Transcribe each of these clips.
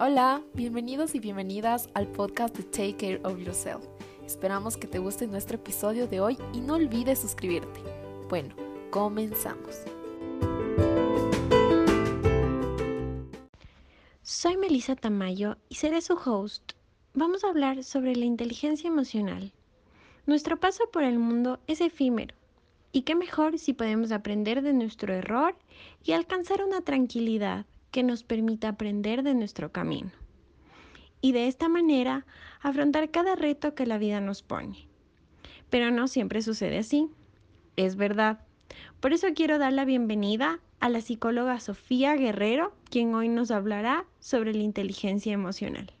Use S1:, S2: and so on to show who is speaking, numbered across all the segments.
S1: Hola, bienvenidos y bienvenidas al podcast de Take Care of Yourself. Esperamos que te guste nuestro episodio de hoy y no olvides suscribirte. Bueno, comenzamos.
S2: Soy Melissa Tamayo y seré su host. Vamos a hablar sobre la inteligencia emocional. Nuestro paso por el mundo es efímero. Y qué mejor si podemos aprender de nuestro error y alcanzar una tranquilidad que nos permita aprender de nuestro camino. Y de esta manera afrontar cada reto que la vida nos pone. Pero no siempre sucede así. Es verdad. Por eso quiero dar la bienvenida a la psicóloga Sofía Guerrero, quien hoy nos hablará sobre la inteligencia emocional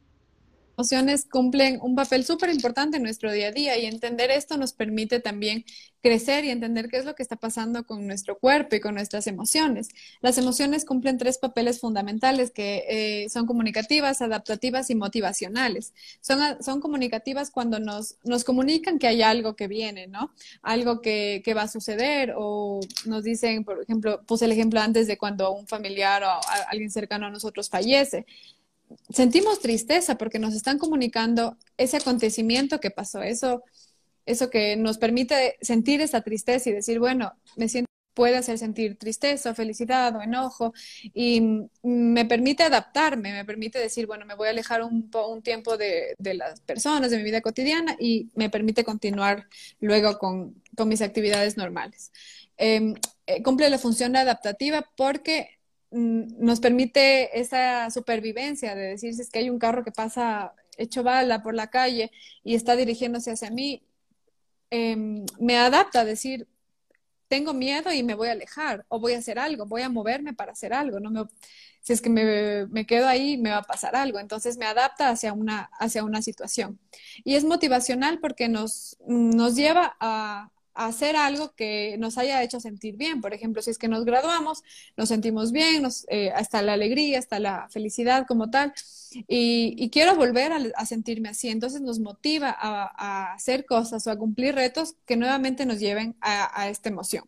S3: emociones cumplen un papel súper importante en nuestro día a día y entender esto nos permite también crecer y entender qué es lo que está pasando con nuestro cuerpo y con nuestras emociones. Las emociones cumplen tres papeles fundamentales que eh, son comunicativas, adaptativas y motivacionales. Son, son comunicativas cuando nos, nos comunican que hay algo que viene, ¿no? Algo que, que va a suceder o nos dicen, por ejemplo, puse el ejemplo antes de cuando un familiar o alguien cercano a nosotros fallece sentimos tristeza porque nos están comunicando ese acontecimiento que pasó, eso, eso que nos permite sentir esa tristeza y decir, bueno, me siento puede hacer sentir tristeza, felicidad o enojo y me permite adaptarme, me permite decir, bueno, me voy a alejar un, un tiempo de, de, las personas, de mi vida cotidiana y me permite continuar luego con, con mis actividades normales. Em, eh, cumple la función adaptativa porque nos permite esa supervivencia de decir si es que hay un carro que pasa hecho bala por la calle y está dirigiéndose hacia mí, em, me adapta a decir, tengo miedo y me voy a alejar o voy a hacer algo, voy a moverme para hacer algo, no me, si es que me, me, quedo ahí me va a pasar algo, entonces me adapta hacia una, hacia una situación. Y es motivacional porque nos, nos lleva a, hacer algo que nos haya hecho sentir bien. Por ejemplo, si es que nos graduamos, nos sentimos bien, nos, eh, hasta la alegría, hasta la felicidad como tal, y, quiero volver a, sentirme así. Entonces nos motiva a, hacer cosas o a cumplir retos que nuevamente nos lleven a, esta emoción.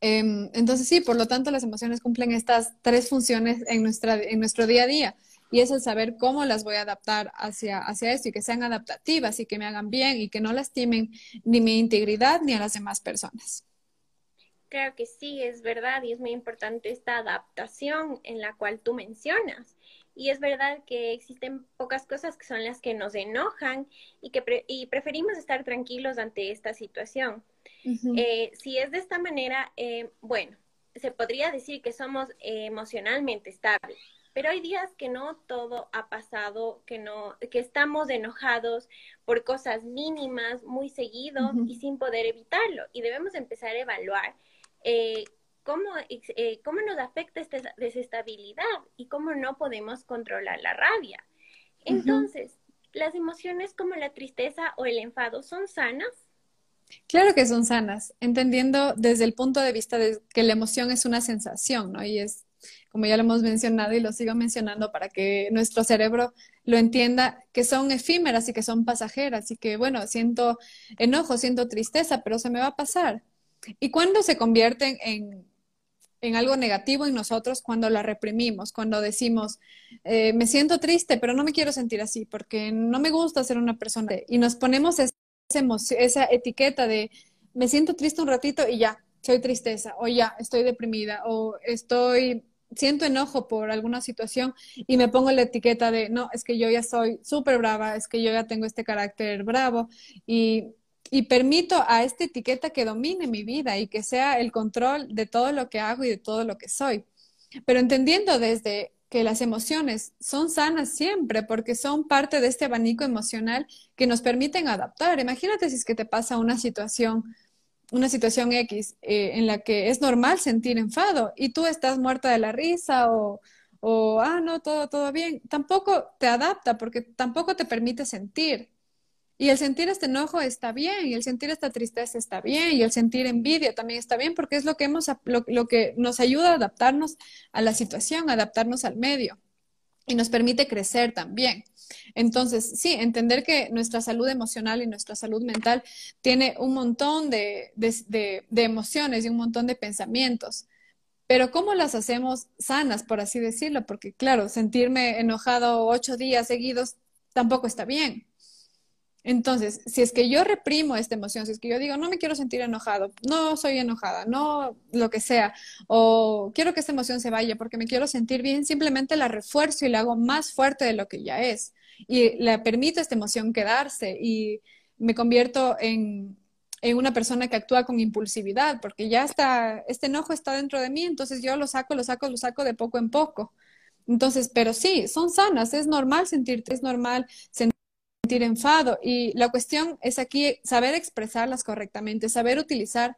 S3: Em, entonces sí, por lo tanto las emociones cumplen estas tres funciones en, nuestra, en nuestro día a día y es el saber cómo las voy a adaptar hacia, hacia esto y que sean adaptativas y que me hagan bien y que no lastimen ni mi integridad ni a las demás personas.
S4: Creo que sí, es verdad y es muy importante esta adaptación en la cual tú mencionas. Y es verdad que existen pocas cosas que son las que nos enojan y que y preferimos estar tranquilos ante esta situación. Eh, si es de esta manera, eh, bueno, se podría decir que somos emocionalmente estables pero hay días que no todo ha pasado, que no, que estamos enojados por cosas mínimas, muy seguido y sin poder evitarlo. Y debemos empezar a evaluar eh, cómo, eh, cómo nos afecta esta desestabilidad y cómo no podemos controlar la rabia. Entonces, ¿las emociones como la tristeza o el enfado son sanas?
S3: Claro que son sanas, entendiendo desde el punto de vista de que la emoción es una sensación, ¿no? Y es como ya lo hemos mencionado y lo sigo mencionando para que nuestro cerebro lo entienda, que son efímeras y que son pasajeras y que, bueno, siento enojo, siento tristeza, pero se me va a pasar. ¿Y cuándo se convierten en, en algo negativo en nosotros? Cuando la reprimimos, cuando decimos, eh, me siento triste, pero no me quiero sentir así porque no me gusta ser una persona. Y nos ponemos esa, esa etiqueta de, me siento triste un ratito y ya, soy tristeza, o ya, estoy deprimida, o estoy siento enojo por alguna situación y me pongo la etiqueta de, no, es que yo ya soy súper brava, es que yo ya tengo este carácter bravo y, y permito a esta etiqueta que domine mi vida y que sea el control de todo lo que hago y de todo lo que soy. Pero entendiendo desde que las emociones son sanas siempre porque son parte de este abanico emocional que nos permiten adaptar. Imagínate si es que te pasa una situación una situación X eh, en la que es normal sentir enfado y tú estás muerta de la risa o, o, ah, no, todo, todo bien, tampoco te adapta porque tampoco te permite sentir. Y el sentir este enojo está bien, y el sentir esta tristeza está bien, y el sentir envidia también está bien, porque es lo que, hemos, lo, lo que nos ayuda a adaptarnos a la situación, adaptarnos al medio, y nos permite crecer también. Entonces, sí, entender que nuestra salud emocional y nuestra salud mental tiene un montón de, emociones y un montón de pensamientos, pero ¿cómo las hacemos sanas, por así decirlo? Porque claro, sentirme enojado ocho días seguidos tampoco está bien. Entonces, si es que yo reprimo esta emoción, si es que yo digo, no me quiero sentir enojado, no soy enojada, no lo que sea, o quiero que esta emoción se vaya porque me quiero sentir bien, simplemente la refuerzo y la hago más fuerte de lo que ya es. Y le permito a esta emoción quedarse y me convierto en, en una persona que actúa con impulsividad, porque ya está, este enojo está dentro de mí, entonces yo lo saco, lo saco, lo saco de poco en poco. Entonces, pero sí, son sanas, es normal sentirte, es normal sentir enfado y la cuestión es aquí saber expresarlas correctamente, saber utilizar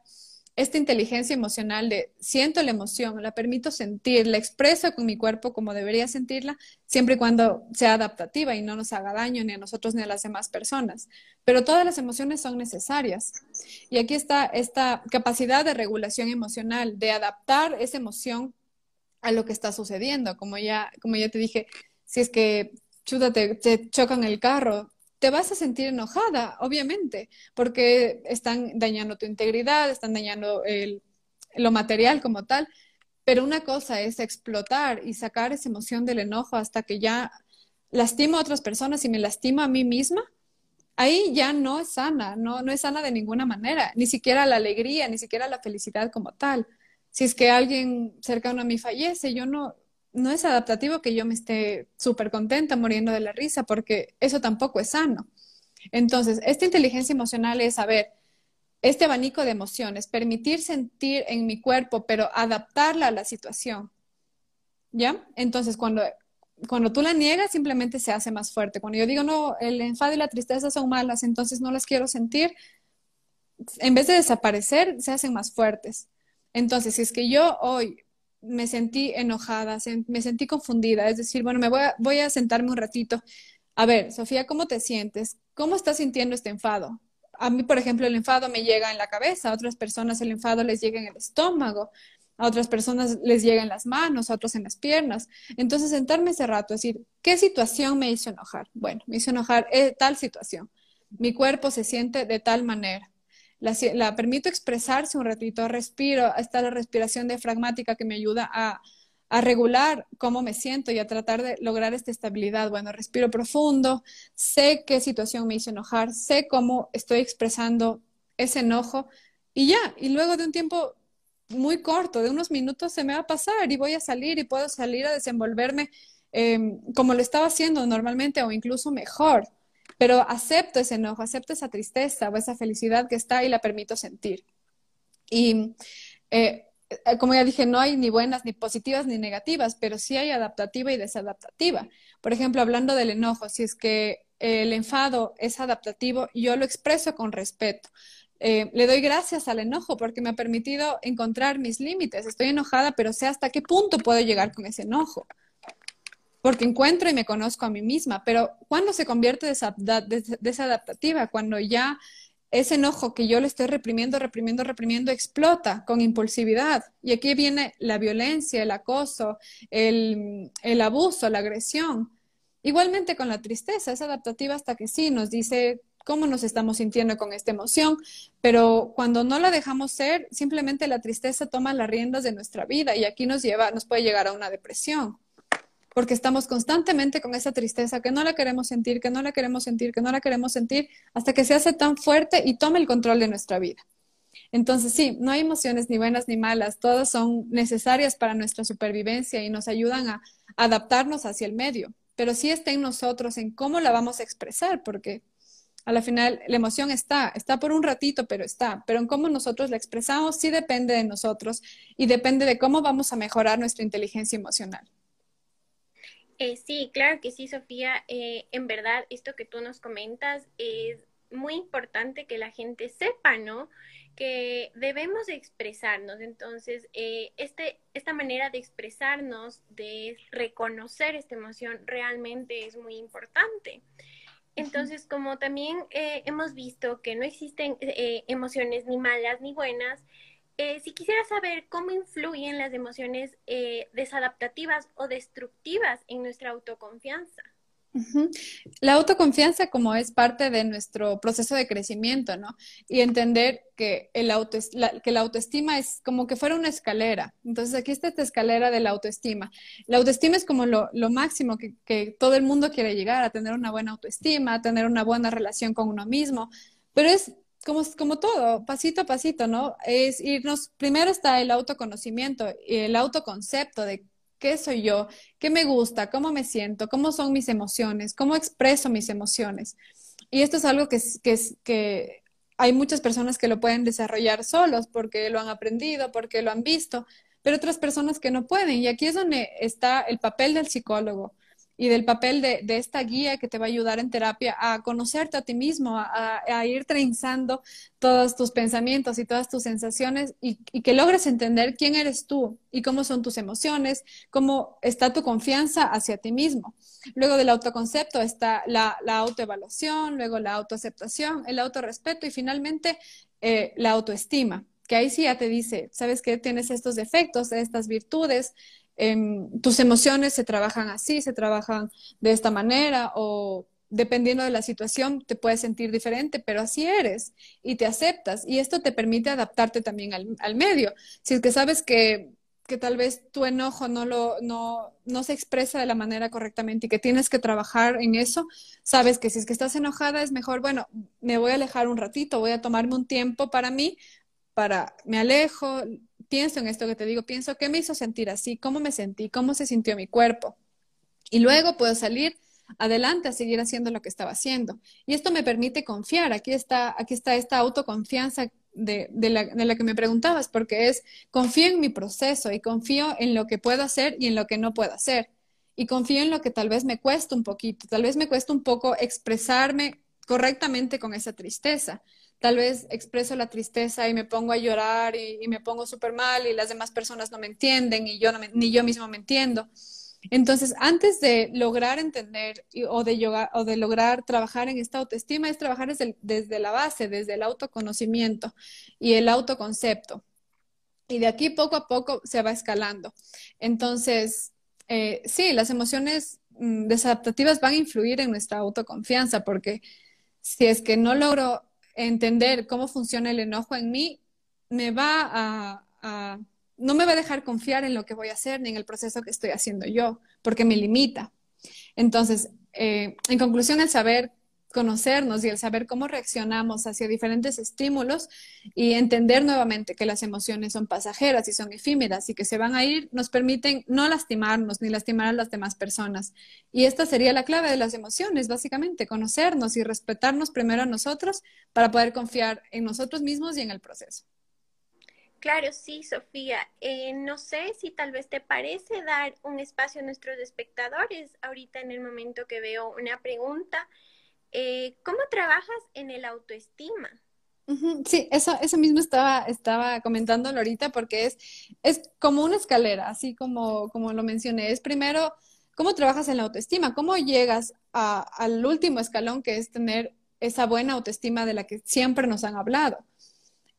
S3: esta inteligencia emocional de siento la emoción, la permito sentir, la expreso con mi cuerpo como debería sentirla, siempre y cuando sea adaptativa y no nos haga daño ni a nosotros ni a las demás personas. Pero todas las emociones son necesarias. Y aquí está esta capacidad de regulación emocional, de adaptar esa emoción a lo que está sucediendo. Como ya, como ya te dije, si es que chuta, te, te chocan el carro, te vas a sentir enojada, obviamente, porque están dañando tu integridad, están dañando lo material como tal, pero una cosa es explotar y sacar esa emoción del enojo hasta que ya lastimo a otras personas y me lastimo a mí misma, ahí ya no es sana, no, no es sana de ninguna manera, ni siquiera la alegría, ni siquiera la felicidad como tal. Si es que alguien cercano a mí fallece, yo no, no es adaptativo que yo me esté súper contenta, muriendo de la risa, porque eso tampoco es sano. Entonces, esta inteligencia emocional es saber este abanico de emociones, permitir sentir en mi cuerpo, pero adaptarla a la situación. ¿Ya? Entonces, cuando, cuando tú la niegas, simplemente se hace más fuerte. Cuando yo digo, no, el enfado y la tristeza son malas, entonces no las quiero sentir, en vez de desaparecer, se hacen más fuertes. Entonces, si es que yo hoy me sentí enojada, me sentí confundida, es decir, bueno, me voy a, voy a sentarme un ratito. A ver, Sofía, ¿cómo te sientes? ¿Cómo estás sintiendo este enfado? A mí, por ejemplo, el enfado me llega en la cabeza, a otras personas el enfado les llega en el estómago, a otras personas les llega en las manos, a otros en las piernas. Entonces, sentarme ese rato, decir, ¿qué situación me hizo enojar? Bueno, me hizo enojar eh, tal situación. Mi cuerpo se siente de tal manera la, permito expresarse un ratito, respiro, está la respiración diafragmática que me ayuda a, a regular cómo me siento y a tratar de lograr esta estabilidad. Bueno, respiro profundo, sé qué situación me hizo enojar, sé cómo estoy expresando ese enojo y ya, y luego de un tiempo muy corto, de unos minutos, se me va a pasar y voy a salir y puedo salir a desenvolverme em, como lo estaba haciendo normalmente o incluso mejor pero acepto ese enojo, acepto esa tristeza o esa felicidad que está y la permito sentir. Y eh, eh, como ya dije, no hay ni buenas, ni positivas, ni negativas, pero sí hay adaptativa y desadaptativa. Por ejemplo, hablando del enojo, si es que el enfado es adaptativo, yo lo expreso con respeto. Eh, le doy gracias al enojo porque me ha permitido encontrar mis límites. Estoy enojada, pero sé hasta qué punto puedo llegar con ese enojo porque encuentro y me conozco a mí misma, pero ¿cuándo se convierte desadaptativa? Cuando ya ese enojo que yo le estoy reprimiendo, reprimiendo, reprimiendo, explota con impulsividad. Y aquí viene la violencia, el acoso, el, el abuso, la agresión. Igualmente con la tristeza, es adaptativa hasta que sí nos dice cómo nos estamos sintiendo con esta emoción, pero cuando no la dejamos ser, simplemente la tristeza toma las riendas de nuestra vida y aquí nos lleva, nos puede llegar a una depresión porque estamos constantemente con esa tristeza que no la queremos sentir, que no la queremos sentir, que no la queremos sentir, hasta que se hace tan fuerte y toma el control de nuestra vida. Entonces, sí, no hay emociones ni buenas ni malas, todas son necesarias para nuestra supervivencia y nos ayudan a adaptarnos hacia el medio, pero sí está en nosotros, en cómo la vamos a expresar, porque a la final la emoción está, está por un ratito, pero está, pero en cómo nosotros la expresamos sí depende de nosotros y depende de cómo vamos a mejorar nuestra inteligencia emocional.
S4: Eh, sí, claro que sí, Sofía. Eh, en verdad, esto que tú nos comentas es muy importante que la gente sepa, ¿no? Que debemos expresarnos. Entonces, eh, este, esta manera de expresarnos, de reconocer esta emoción, realmente es muy importante. Entonces, como también hemos visto que no existen emociones ni malas ni buenas, eh, si quisiera saber cómo influyen las emociones eh, desadaptativas o destructivas en nuestra autoconfianza.
S3: La autoconfianza como es parte de nuestro proceso de crecimiento, ¿no? Y entender que, el auto, la, que la autoestima es como que fuera una escalera. Entonces aquí está esta escalera de la autoestima. La autoestima es como lo, lo máximo que, que, todo el mundo quiere llegar, a tener una buena autoestima, a tener una buena relación con uno mismo, pero es como, como todo, pasito a pasito, ¿no? Es irnos, primero está el autoconocimiento y el autoconcepto de qué soy yo, qué me gusta, cómo me siento, cómo son mis emociones, cómo expreso mis emociones. Y esto es algo que, que, que hay muchas personas que lo pueden desarrollar solos porque lo han aprendido, porque lo han visto, pero otras personas que no pueden. Y aquí es donde está el papel del psicólogo y del papel de, esta guía que te va a ayudar en terapia a conocerte a ti mismo, a, ir trenzando todos tus pensamientos y todas tus sensaciones y, que logres entender quién eres tú y cómo son tus emociones, cómo está tu confianza hacia ti mismo. Luego del autoconcepto está la, autoevaluación, luego la autoaceptación, el autorrespeto y finalmente eh, la autoestima que ahí sí ya te dice, sabes que tienes estos defectos, estas virtudes, Em, tus emociones se trabajan así, se trabajan de esta manera o dependiendo de la situación te puedes sentir diferente, pero así eres y te aceptas y esto te permite adaptarte también al, medio. Si es que sabes que, que tal vez tu enojo no, lo, no, no se expresa de la manera correctamente y que tienes que trabajar en eso, sabes que si es que estás enojada es mejor, bueno, me voy a alejar un ratito, voy a tomarme un tiempo para mí, para me alejo, pienso en esto que te digo, pienso qué me hizo sentir así, cómo me sentí, cómo se sintió mi cuerpo. Y luego puedo salir adelante a seguir haciendo lo que estaba haciendo. Y esto me permite confiar. Aquí está, aquí está esta autoconfianza de, la, de, la, que me preguntabas, porque es confío en mi proceso y confío en lo que puedo hacer y en lo que no puedo hacer. Y confío en lo que tal vez me cuesta un poquito, tal vez me cuesta un poco expresarme correctamente con esa tristeza tal vez expreso la tristeza y me pongo a llorar y, me pongo súper mal y las demás personas no me entienden y yo ni yo mismo me entiendo. Entonces, antes de lograr entender o, de lograr trabajar en esta autoestima, es trabajar desde, desde la base, desde el autoconocimiento y el autoconcepto. Y de aquí poco a poco se va escalando. Entonces, eh, sí, las emociones mm, desadaptativas van a influir en nuestra autoconfianza porque si es que no logro entender cómo funciona el enojo en mí, me va a, no me va a dejar confiar en lo que voy a hacer ni en el proceso que estoy haciendo yo, porque me limita. Entonces, eh, en conclusión, el saber conocernos y el saber cómo reaccionamos hacia diferentes estímulos y entender nuevamente que las emociones son pasajeras y son efímeras y que se van a ir, nos permiten no lastimarnos ni lastimar a las demás personas. Y esta sería la clave de las emociones, básicamente, conocernos y respetarnos primero a nosotros para poder confiar en nosotros mismos y en el proceso.
S4: Claro, sí, Sofía. Eh, no sé si tal vez te parece dar un espacio a nuestros espectadores ahorita en el momento que veo una pregunta. Eh, ¿Cómo trabajas en el autoestima?
S3: Sí, eso, eso mismo estaba, estaba comentándolo ahorita porque es, es como una escalera, así como, como lo mencioné. Es primero, ¿cómo trabajas en la autoestima? ¿Cómo llegas al último escalón que es tener esa buena autoestima de la que siempre nos han hablado?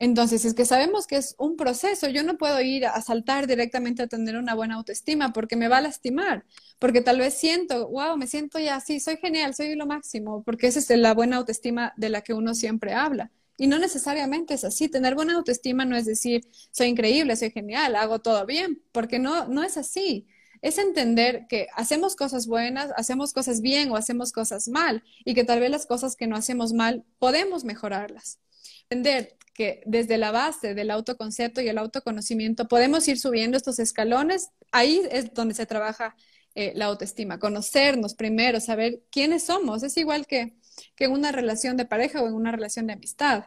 S3: Entonces, es que sabemos que es un proceso. Yo no puedo ir a saltar directamente a tener una buena autoestima porque me va a lastimar, porque tal vez siento, wow, me siento ya así, soy genial, soy lo máximo, porque esa es la buena autoestima de la que uno siempre habla. Y no necesariamente es así. Tener buena autoestima no es decir, soy increíble, soy genial, hago todo bien, porque no, no es así. Es entender que hacemos cosas buenas, hacemos cosas bien o hacemos cosas mal, y que tal vez las cosas que no hacemos mal podemos mejorarlas. Entender que desde la base del autoconcepto y el autoconocimiento podemos ir subiendo estos escalones. Ahí es donde se trabaja eh, la autoestima, conocernos primero, saber quiénes somos. Es igual que, que en una relación de pareja o en una relación de amistad.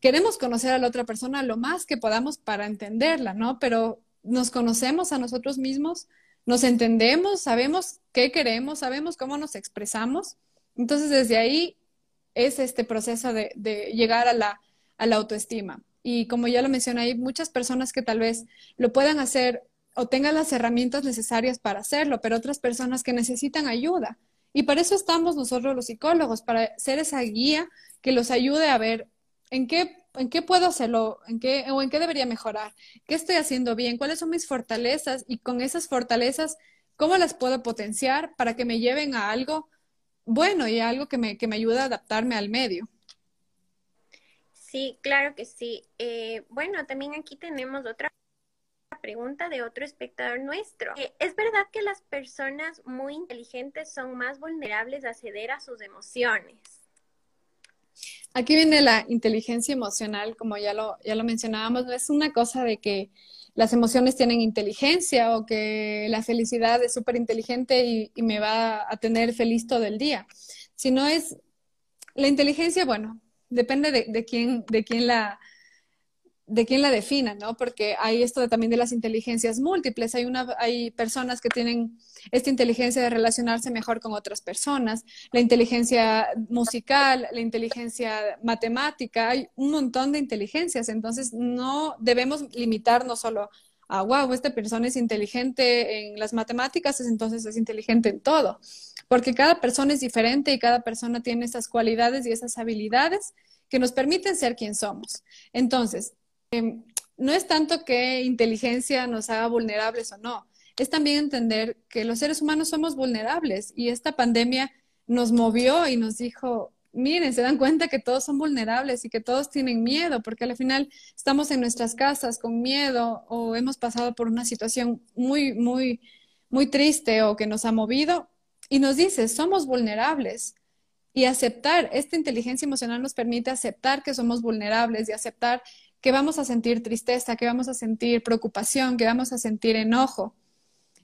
S3: Queremos conocer a la otra persona lo más que podamos para entenderla, ¿no? Pero nos conocemos a nosotros mismos, nos entendemos, sabemos qué queremos, sabemos cómo nos expresamos. Entonces, desde ahí es este proceso de, de llegar a la a la autoestima. Y como ya lo mencioné, hay muchas personas que tal vez lo puedan hacer o tengan las herramientas necesarias para hacerlo, pero otras personas que necesitan ayuda. Y para eso estamos nosotros los psicólogos, para ser esa guía que los ayude a ver en qué, en qué puedo hacerlo, en qué, o en qué debería mejorar, qué estoy haciendo bien, cuáles son mis fortalezas y con esas fortalezas, cómo las puedo potenciar para que me lleven a algo bueno y algo que me, que me ayuda a adaptarme al medio.
S4: Sí, claro que sí. Eh, bueno, también aquí tenemos otra pregunta de otro espectador nuestro. Eh, ¿Es verdad que las personas muy inteligentes son más vulnerables a ceder a sus emociones?
S3: Aquí viene la inteligencia emocional, como ya lo, ya lo mencionábamos, no es una cosa de que las emociones tienen inteligencia o que la felicidad es súper inteligente y, y, me va a tener feliz todo el día, sino es la inteligencia, bueno, depende de, de quién, de quién la, de quién la defina, ¿no? Porque hay esto de, también de las inteligencias múltiples. Hay, una, hay personas que tienen esta inteligencia de relacionarse mejor con otras personas, la inteligencia musical, la inteligencia matemática, hay un montón de inteligencias. Entonces, no debemos limitarnos solo a, wow, esta persona es inteligente en las matemáticas, entonces es inteligente en todo. Porque cada persona es diferente y cada persona tiene esas cualidades y esas habilidades que nos permiten ser quien somos. Entonces, Em, no es tanto que inteligencia nos haga vulnerables o no, es también entender que los seres humanos somos vulnerables y esta pandemia nos movió y nos dijo, miren, se dan cuenta que todos son vulnerables y que todos tienen miedo, porque al final estamos en nuestras casas con miedo o hemos pasado por una situación muy, muy, muy triste o que nos ha movido y nos dice, somos vulnerables. Y aceptar, esta inteligencia emocional nos permite aceptar que somos vulnerables y aceptar que vamos a sentir tristeza, que vamos a sentir preocupación, que vamos a sentir enojo.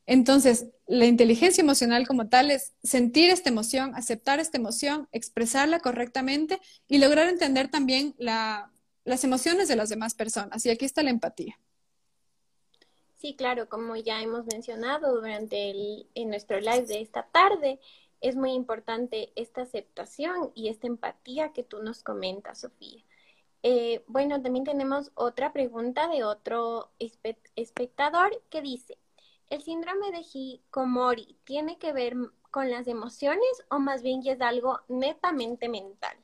S3: Entonces, la inteligencia emocional como tal es sentir esta emoción, aceptar esta emoción, expresarla correctamente y lograr entender también las emociones de las demás personas. Y aquí está la empatía.
S4: Sí, claro, como ya hemos mencionado durante el, en nuestro live de esta tarde, es muy importante esta aceptación y esta empatía que tú nos comentas, Sofía. Eh, bueno, también tenemos otra pregunta de otro espectador que dice, ¿el síndrome de Hikomori tiene que ver con las emociones o más bien ya es algo netamente mental?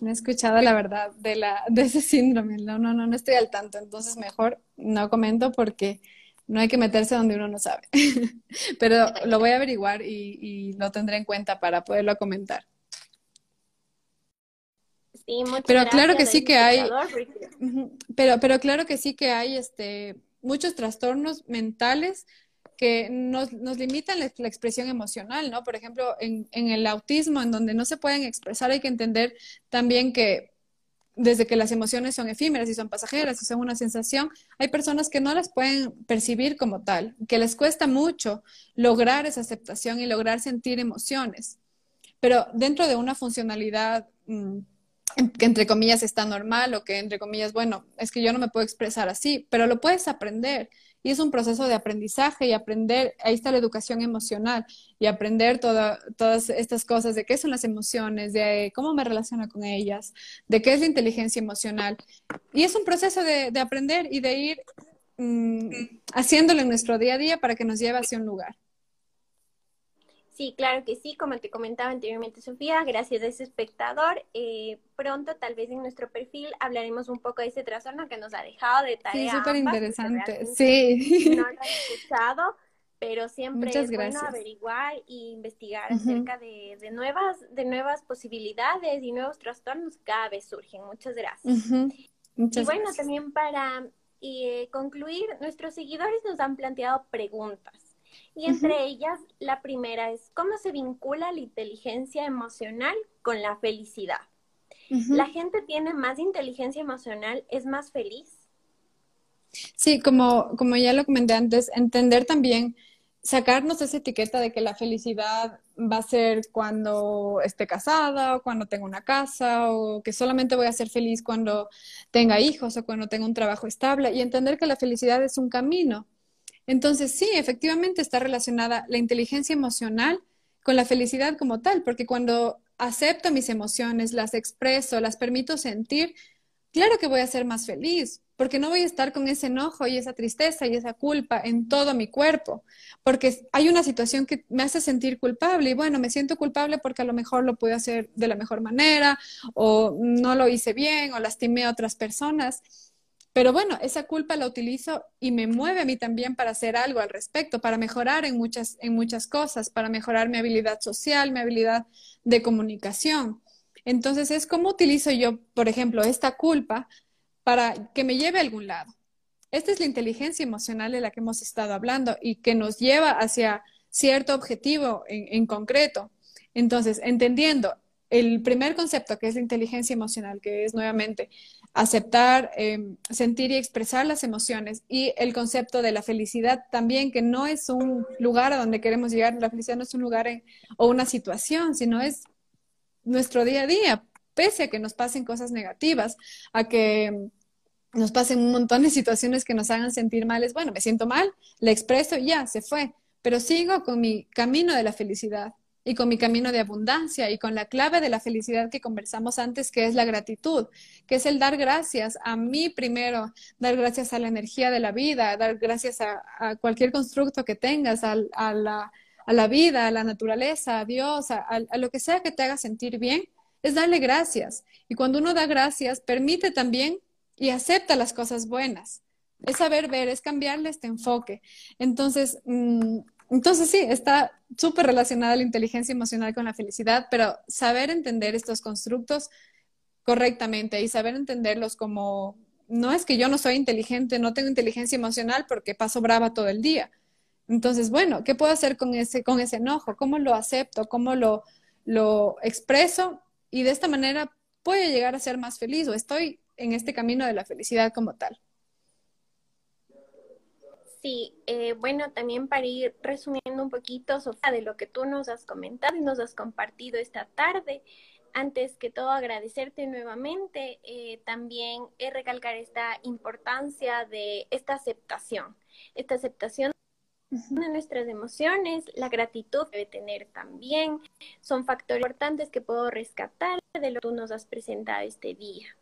S3: No he escuchado la verdad de, la, de ese síndrome, no, no, no, no estoy al tanto, entonces mejor no comento porque no hay que meterse donde uno no sabe. Pero lo voy a averiguar y, y lo tendré en cuenta para poderlo comentar. Pero claro que sí que hay, pero, pero claro que sí que hay este, muchos trastornos mentales que nos, nos limitan la, expresión emocional, ¿no? Por ejemplo, en, el autismo, en donde no se pueden expresar, hay que entender también que desde que las emociones son efímeras y son pasajeras y son una sensación, hay personas que no las pueden percibir como tal, que les cuesta mucho lograr esa aceptación y lograr sentir emociones. Pero dentro de una funcionalidad mm, que entre comillas está normal o que entre comillas, bueno, es que yo no me puedo expresar así, pero lo puedes aprender. Y es un proceso de aprendizaje y aprender, ahí está la educación emocional y aprender todas estas cosas de qué son las emociones, de cómo me relaciono con ellas, de qué es la inteligencia emocional. Y es un proceso de, aprender y de ir mm, haciéndolo en nuestro día a día para que nos lleve hacia un lugar.
S4: Sí, claro que sí, como te comentaba anteriormente, Sofía, gracias a ese espectador. Eh, pronto, tal vez en nuestro perfil, hablaremos un poco de ese trastorno que nos ha dejado de tarea.
S3: Sí, súper interesante. Sí.
S4: No lo he escuchado, pero siempre es bueno averiguar e investigar acerca de, nuevas, de nuevas posibilidades y nuevos trastornos que cada vez surgen. Muchas gracias. y bueno, también para eh, concluir, nuestros seguidores nos han planteado preguntas. Y entre ellas, la primera es, ¿cómo se vincula la inteligencia emocional con la felicidad? ¿La gente tiene más inteligencia emocional? ¿Es más feliz?
S3: Sí, como, como ya lo comenté antes, entender también, sacarnos esa etiqueta de que la felicidad va a ser cuando esté casada o cuando tenga una casa o que solamente voy a ser feliz cuando tenga hijos o cuando tenga un trabajo estable y entender que la felicidad es un camino entonces, sí, efectivamente está relacionada la inteligencia emocional con la felicidad como tal, porque cuando acepto mis emociones, las expreso, las permito sentir, claro que voy a ser más feliz, porque no voy a estar con ese enojo y esa tristeza y esa culpa en todo mi cuerpo, porque hay una situación que me hace sentir culpable y bueno, me siento culpable porque a lo mejor lo pude hacer de la mejor manera o no lo hice bien o lastimé a otras personas Pero bueno, esa culpa la utilizo y me mueve a mí también para hacer algo al respecto, para mejorar en muchas, en muchas cosas, para mejorar mi habilidad social, mi habilidad de comunicación. Entonces es cómo utilizo yo, por ejemplo, esta culpa para que me lleve a algún lado. Esta es la inteligencia emocional de la que hemos estado hablando y que nos lleva hacia cierto objetivo en, concreto. Entonces, entendiendo el primer concepto que es la inteligencia emocional, que es nuevamente aceptar, em, sentir y expresar las emociones, y el concepto de la felicidad también, que no es un lugar a donde queremos llegar, la felicidad no es un lugar o una situación, sino es nuestro día a día, pese a que nos pasen cosas negativas, a que nos pasen un montón de situaciones que nos hagan sentir mal, es bueno, me siento mal, le expreso y ya, se fue, pero sigo con mi camino de la felicidad y con mi camino de abundancia y con la clave de la felicidad que conversamos antes, que es la gratitud, que es el dar gracias a mí primero, dar gracias a la energía de la vida, dar gracias a, cualquier constructo que tengas, a, la, vida, a la naturaleza, a Dios, a, a lo que sea que te haga sentir bien, es darle gracias. Y cuando uno da gracias, permite también y acepta las cosas buenas. Es saber ver, es cambiarle este enfoque. Entonces, mm, entonces sí, está súper relacionada la inteligencia emocional con la felicidad, pero saber entender estos constructos correctamente y saber entenderlos como, no es que yo no soy inteligente, no tengo inteligencia emocional porque paso brava todo el día. Entonces, bueno, ¿qué puedo hacer con ese, con ese enojo? ¿Cómo lo acepto? ¿Cómo lo, lo expreso? Y de esta manera puedo llegar a ser más feliz o estoy en este camino de la felicidad como tal.
S4: Sí, eh, bueno, también para ir resumiendo un poquito, Sofía, de lo que tú nos has comentado y nos has compartido esta tarde, antes que todo agradecerte nuevamente, eh, también recalcar esta importancia de esta aceptación, esta aceptación de nuestras emociones, la gratitud debe tener también, son factores importantes que puedo rescatar de lo que tú nos has presentado este día.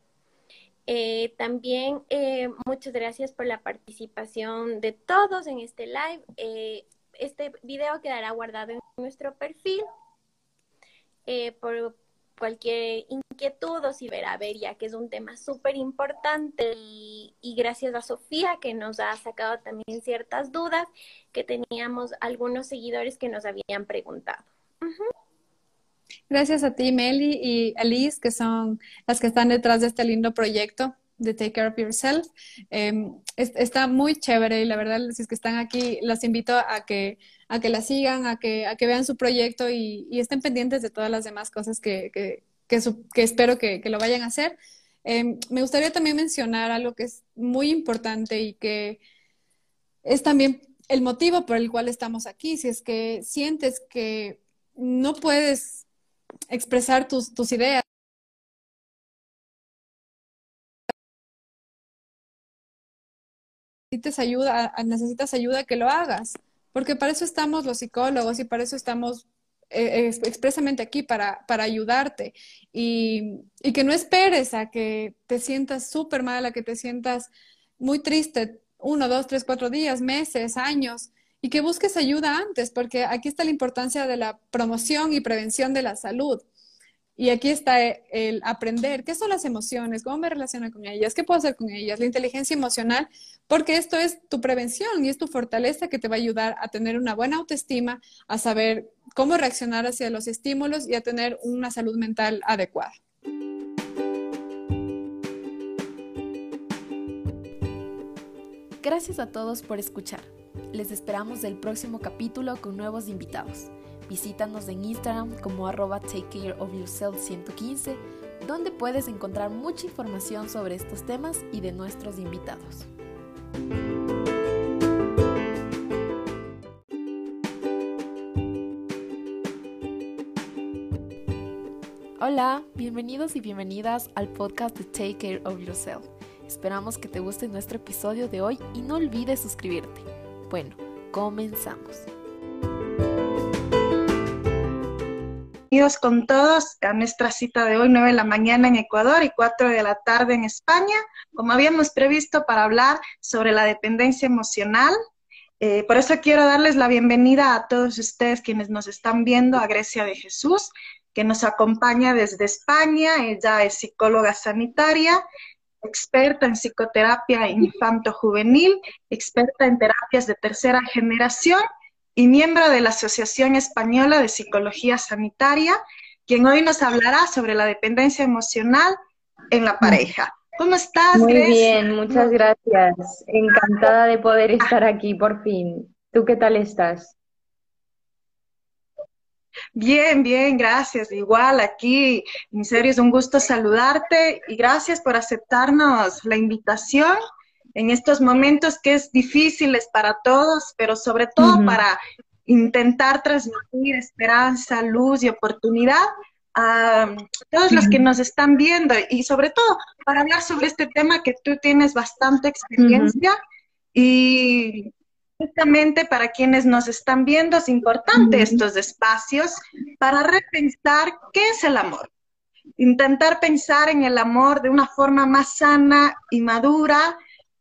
S4: Eh, también eh, muchas gracias por la participación de todos en este live. Eh, este video quedará guardado en nuestro perfil por cualquier inquietud o si verá ver ya que es un tema súper importante y, gracias a Sofía que nos ha sacado también ciertas dudas que teníamos algunos seguidores que nos habían preguntado.
S3: Gracias a ti, Meli y Alice, que son las que están detrás de este lindo proyecto de Take Care of Yourself. Em, está muy chévere y la verdad, si es que están aquí, las invito a que, a que la sigan, a que, a que vean su proyecto y, estén pendientes de todas las demás cosas que, que, que, espero que, lo vayan a hacer. Em, me gustaría también mencionar algo que es muy importante y que es también el motivo por el cual estamos aquí. Si es que sientes que no puedes expresar tus, tus ideas. Necesitas ayuda, necesitas ayuda que lo hagas, porque para eso estamos los psicólogos y para eso estamos eh, expresamente aquí para, para ayudarte y, y, que no esperes a que te sientas súper mal, a que te sientas muy triste uno, dos, tres, cuatro días, meses, años, y que busques ayuda antes, porque aquí está la importancia de la promoción y prevención de la salud. Y aquí está el aprender qué son las emociones, cómo me relaciono con ellas, qué puedo hacer con ellas, la inteligencia emocional, porque esto es tu prevención y es tu fortaleza que te va a ayudar a tener una buena autoestima, a saber cómo reaccionar hacia los estímulos y a tener una salud mental adecuada.
S1: Gracias a todos por escuchar. Les esperamos del próximo capítulo con nuevos invitados. Visítanos en Instagram como arroba takecareofyourself115, donde puedes encontrar mucha información sobre estos temas y de nuestros invitados. Hola, bienvenidos y bienvenidas al podcast de Take Care of Yourself. Esperamos que te guste nuestro episodio de hoy y no olvides suscribirte. Bueno, comenzamos.
S5: Bienvenidos con todos a nuestra cita de hoy, 9 de la mañana en Ecuador y 4 de la tarde en España, como habíamos previsto para hablar sobre la dependencia emocional. Eh, por eso quiero darles la bienvenida a todos ustedes quienes nos están viendo, a Grecia de Jesús, que nos acompaña desde España. Ella es psicóloga sanitaria
S6: experta en psicoterapia infanto-juvenil, experta en terapias de tercera generación y miembro de la Asociación Española de Psicología Sanitaria, quien hoy nos hablará sobre la dependencia emocional en la pareja. ¿Cómo estás,
S7: Muy bien, muchas gracias. Encantada de poder estar aquí por fin. ¿Tú qué tal estás?
S6: Bien, bien, gracias. Igual aquí, en serio es un gusto saludarte y gracias por aceptarnos la invitación en estos momentos que es difíciles para todos, pero sobre todo para intentar transmitir esperanza, luz y oportunidad a todos los que nos están viendo y sobre todo para hablar sobre este tema que tú tienes bastante experiencia y justamente para quienes nos están viendo es importante estos espacios para repensar qué es el amor. Intentar pensar en el amor de una forma más sana y madura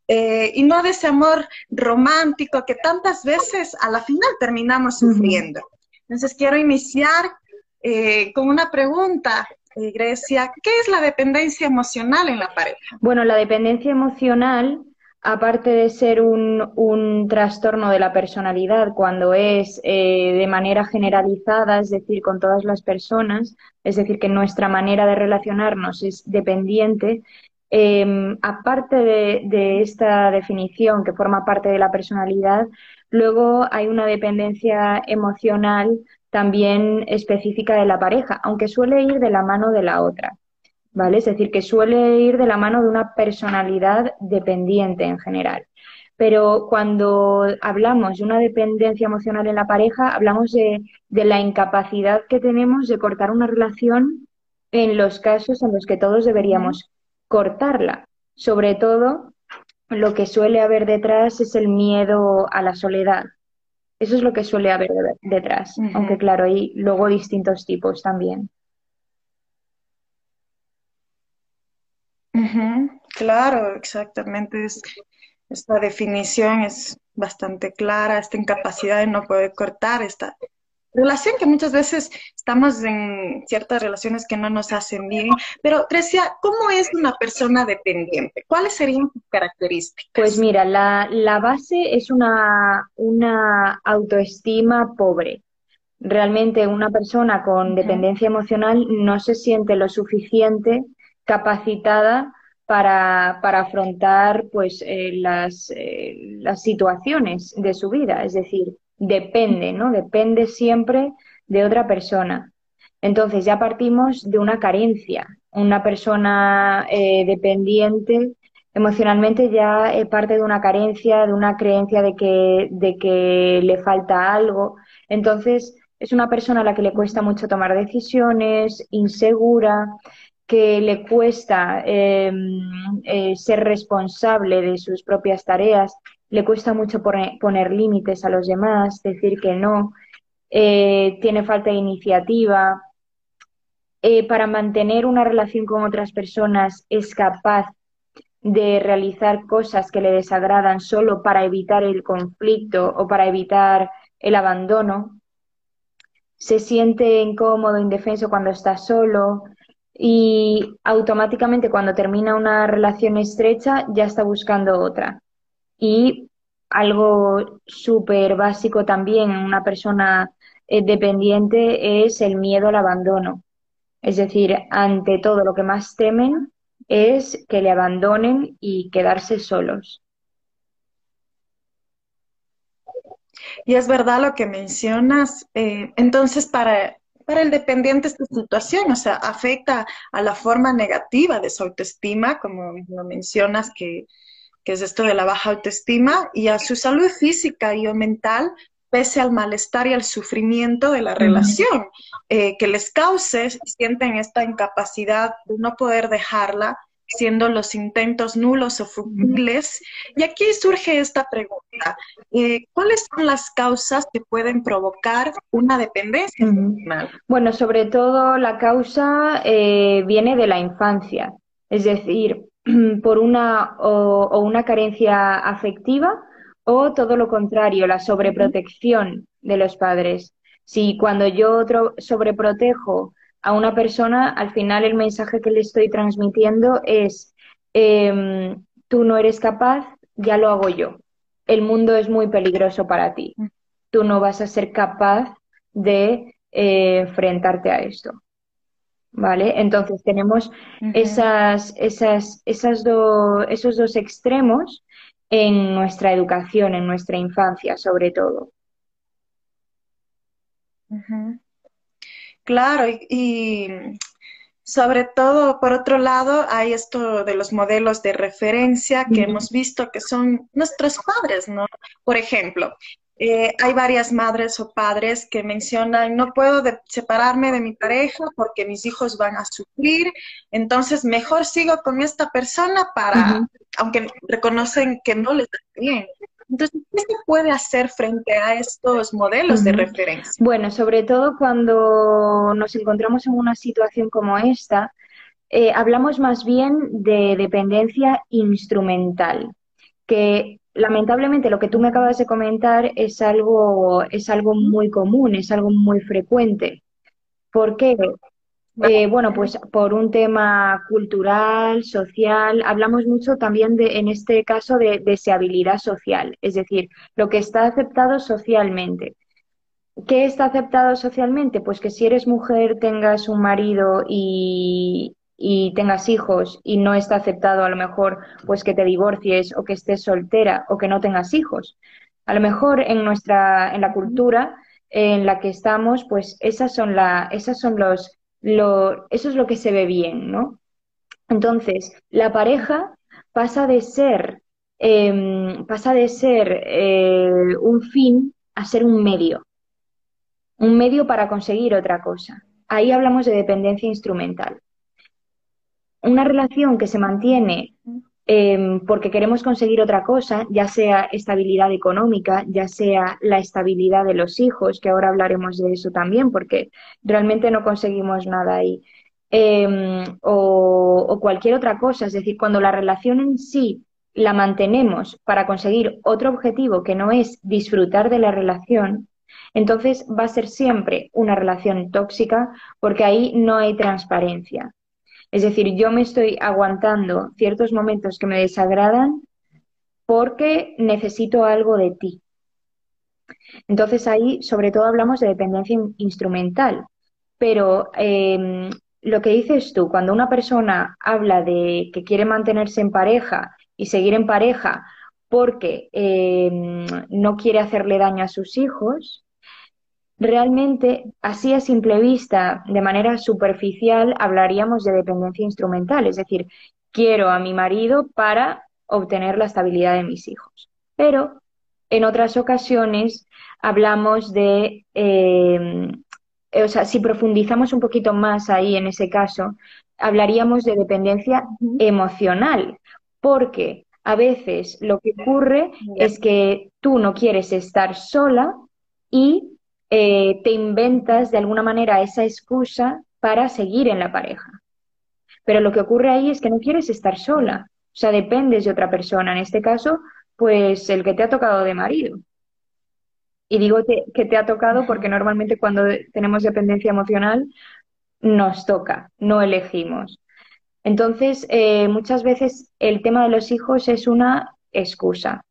S6: eh, y no de ese amor romántico que tantas veces a la final terminamos sufriendo. Entonces quiero iniciar eh, con una pregunta, eh, Grecia, ¿qué es la dependencia emocional en la pareja?
S7: Bueno, la dependencia emocional, aparte de ser un, trastorno de la personalidad cuando es eh, de manera generalizada, es decir, con todas las personas, es decir, que nuestra manera de relacionarnos es dependiente, em, aparte de, esta definición que forma parte de la personalidad, luego hay una dependencia emocional también específica de la pareja, aunque suele ir de la mano de la otra, ¿vale? Es decir, que suele ir de la mano de una personalidad dependiente en general. Pero cuando hablamos de una dependencia emocional en la pareja, hablamos de, la incapacidad que tenemos de cortar una relación en los casos en los que todos deberíamos cortarla. Sobre todo, lo que suele haber detrás es el miedo a la soledad, eso es lo que suele haber detrás, aunque claro, hay luego distintos tipos también.
S6: Claro, exactamente. esta definición es bastante clara, esta incapacidad de no poder cortar esta relación que muchas veces estamos en ciertas relaciones que no nos hacen bien. Pero, Grecia, ¿cómo es una persona dependiente? ¿Cuáles serían sus características?
S7: Pues mira, la, la base es una, una autoestima pobre. Realmente una persona con dependencia emocional no se siente lo suficiente capacitada para, para afrontar pues, eh, las, eh, las situaciones de su vida. Es decir, depende, ¿no? Depende siempre de otra persona. Entonces ya partimos de una carencia. Una persona eh, dependiente emocionalmente ya parte de una carencia, de una creencia de que, de que le falta algo. Entonces es una persona a la que le cuesta mucho tomar decisiones, insegura, que le cuesta em, eh, ser responsable de sus propias tareas le cuesta mucho poner, límites a los demás, decir que no, eh, tiene falta de iniciativa. Eh, para mantener una relación con otras personas es capaz de realizar cosas que le desagradan solo para evitar el conflicto o para evitar el abandono. Se siente incómodo, indefenso cuando está solo y automáticamente cuando termina una relación estrecha ya está buscando otra. Y algo súper básico también en una persona eh, dependiente es el miedo al abandono. Es decir, ante todo lo que más temen es que le abandonen y quedarse solos.
S6: Y es verdad lo que mencionas. Eh, entonces, para, para el dependiente esta situación, o sea, afecta a la forma negativa de su autoestima, como lo mencionas, que que es esto de la baja autoestima, y a su salud física y o mental, pese al malestar y al sufrimiento de la relación eh, que les cause, sienten esta incapacidad de no poder dejarla, siendo los intentos nulos o futiles. Y aquí surge esta pregunta, eh, ¿cuáles son las causas que pueden provocar una dependencia emocional?
S7: Bueno, sobre todo la causa eh, viene de la infancia, es decir, por una o, una carencia afectiva o todo lo contrario, la sobreprotección de los padres. Si cuando yo sobreprotejo a una persona, al final el mensaje que le estoy transmitiendo es em, tú no eres capaz, ya lo hago yo. El mundo es muy peligroso para ti. Tú no vas a ser capaz de eh, enfrentarte a esto. ¿Vale? Entonces tenemos esas, esas, esas esos dos extremos en nuestra educación, en nuestra infancia, sobre todo.
S6: Claro, y, sobre todo, por otro lado, hay esto de los modelos de referencia que hemos visto que son nuestros padres, ¿no? Por ejemplo, eh, hay varias madres o padres que mencionan, no puedo separarme de mi pareja porque mis hijos van a sufrir, entonces mejor sigo con esta persona para, aunque reconocen que no les da bien. Entonces, ¿qué se puede hacer frente a estos modelos de referencia?
S7: Bueno, sobre todo cuando nos encontramos en una situación como esta, eh, hablamos más bien de dependencia instrumental, que lamentablemente lo que tú me acabas de comentar es algo, es algo muy común, es algo muy frecuente. ¿Por qué? Eh, bueno, pues por un tema cultural, social, hablamos mucho también de, en este caso, de deseabilidad social, es decir, lo que está aceptado socialmente. ¿Qué está aceptado socialmente? Pues que si eres mujer tengas un marido y, y tengas hijos y no está aceptado a lo mejor pues que te divorcies o que estés soltera o que no tengas hijos. A lo mejor en nuestra en la cultura en la que estamos, pues esas son la esas son los lo, eso es lo que se ve bien, ¿no? Entonces, la pareja pasa de ser em, pasa de ser eh, un fin a ser un medio, un medio para conseguir otra cosa. Ahí hablamos de dependencia instrumental una relación que se mantiene em, porque queremos conseguir otra cosa, ya sea estabilidad económica, ya sea la estabilidad de los hijos, que ahora hablaremos de eso también, porque realmente no conseguimos nada ahí, em, o, o cualquier otra cosa, es decir, cuando la relación en sí la mantenemos para conseguir otro objetivo que no es disfrutar de la relación, entonces va a ser siempre una relación tóxica porque ahí no hay transparencia. Es decir, yo me estoy aguantando ciertos momentos que me desagradan porque necesito algo de ti. Entonces ahí sobre todo hablamos de dependencia instrumental. Pero em, lo que dices tú, cuando una persona habla de que quiere mantenerse en pareja y seguir en pareja porque em, no quiere hacerle daño a sus hijos, Realmente, así a simple vista, de manera superficial, hablaríamos de dependencia instrumental, es decir, quiero a mi marido para obtener la estabilidad de mis hijos. Pero en otras ocasiones hablamos de, eh, o sea, si profundizamos un poquito más ahí en ese caso, hablaríamos de dependencia emocional, porque a veces lo que ocurre es que tú no quieres estar sola y eh, te inventas de alguna manera esa excusa para seguir en la pareja. Pero lo que ocurre ahí es que no quieres estar sola, o sea, dependes de otra persona, en este caso, pues el que te ha tocado de marido. Y digo que te ha tocado porque normalmente cuando tenemos dependencia emocional nos toca, no elegimos. Entonces, eh, muchas veces el tema de los hijos es una excusa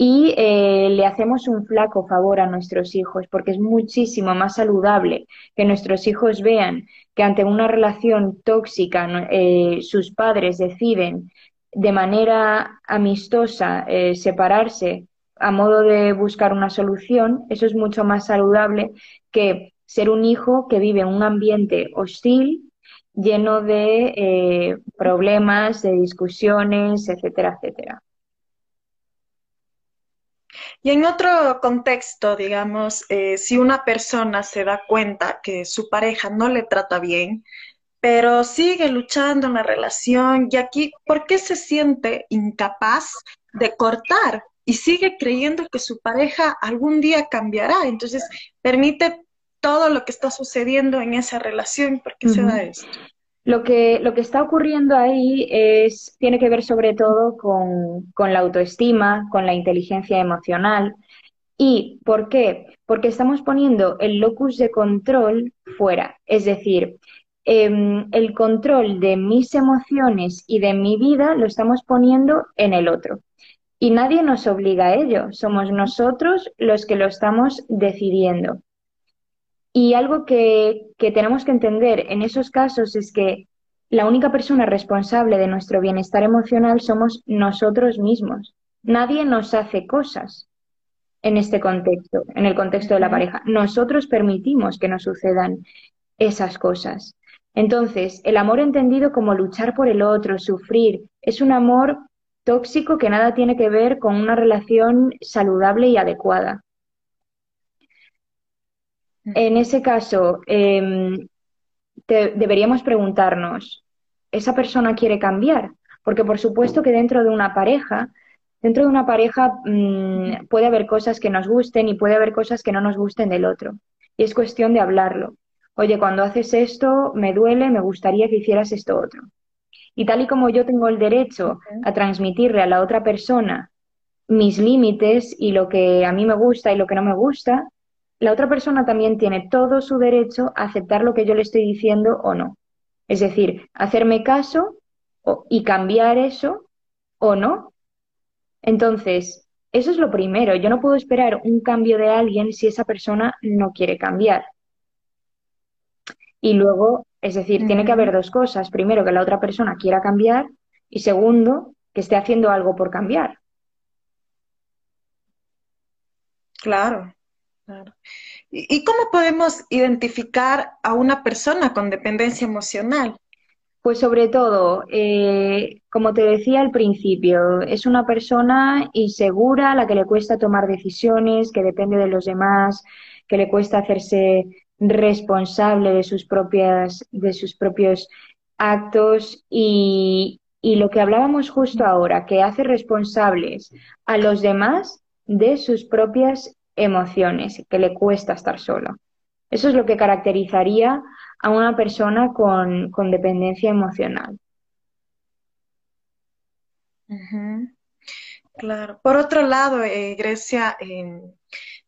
S7: y eh, le hacemos un flaco favor a nuestros hijos porque es muchísimo más saludable que nuestros hijos vean que ante una relación tóxica eh, sus padres deciden de manera amistosa eh, separarse a modo de buscar una solución, eso es mucho más saludable que ser un hijo que vive en un ambiente hostil, lleno de problemas, de discusiones, etcétera, etcétera.
S6: Y en otro contexto, digamos, eh, si una persona se da cuenta que su pareja no le trata bien, pero sigue luchando en la relación, y aquí, ¿por qué se siente incapaz de cortar? Y sigue creyendo que su pareja algún día cambiará. Entonces, permite todo lo que está sucediendo en esa relación. ¿Por qué se da eso?
S7: Lo que, lo que está ocurriendo ahí es, tiene que ver sobre todo con, la autoestima, con la inteligencia emocional. ¿Y por qué? Porque estamos poniendo el locus de control fuera. Es decir, em, el control de mis emociones y de mi vida lo estamos poniendo en el otro. Y nadie nos obliga a ello, somos nosotros los que lo estamos decidiendo. Y algo que, que tenemos que entender en esos casos es que la única persona responsable de nuestro bienestar emocional somos nosotros mismos. Nadie nos hace cosas en este contexto, en el contexto de la pareja. Nosotros permitimos que nos sucedan esas cosas. Entonces, el amor entendido como luchar por el otro, sufrir, es un amor tóxico que nada tiene que ver con una relación saludable y adecuada. En ese caso, em, deberíamos preguntarnos, ¿esa persona quiere cambiar? Porque por supuesto que dentro de una pareja, dentro de una pareja mm, puede haber cosas que nos gusten y puede haber cosas que no nos gusten del otro. Y es cuestión de hablarlo. Oye, cuando haces esto, me duele, me gustaría que hicieras esto otro. Y tal y como yo tengo el derecho a transmitirle a la otra persona mis límites y lo que a mí me gusta y lo que no me gusta, la otra persona también tiene todo su derecho a aceptar lo que yo le estoy diciendo o no. Es decir, hacerme caso y cambiar eso o no. Entonces, eso es lo primero. Yo no puedo esperar un cambio de alguien si esa persona no quiere cambiar. Y luego, es decir, tiene que haber dos cosas. Primero, que la otra persona quiera cambiar y segundo, que esté haciendo algo por cambiar.
S5: Claro. ¿Y cómo podemos identificar a una persona con dependencia emocional?
S7: Pues sobre todo, eh, como te decía al principio, es una persona insegura, la que le cuesta tomar decisiones, que depende de los demás, que le cuesta hacerse responsable de sus propias, de sus propios actos y, y lo que hablábamos justo ahora, que hace responsables a los demás de sus propias emociones, que le cuesta estar solo. Eso es lo que caracterizaría a una persona con, dependencia emocional.
S5: Claro. Por otro lado, eh, Grecia, em,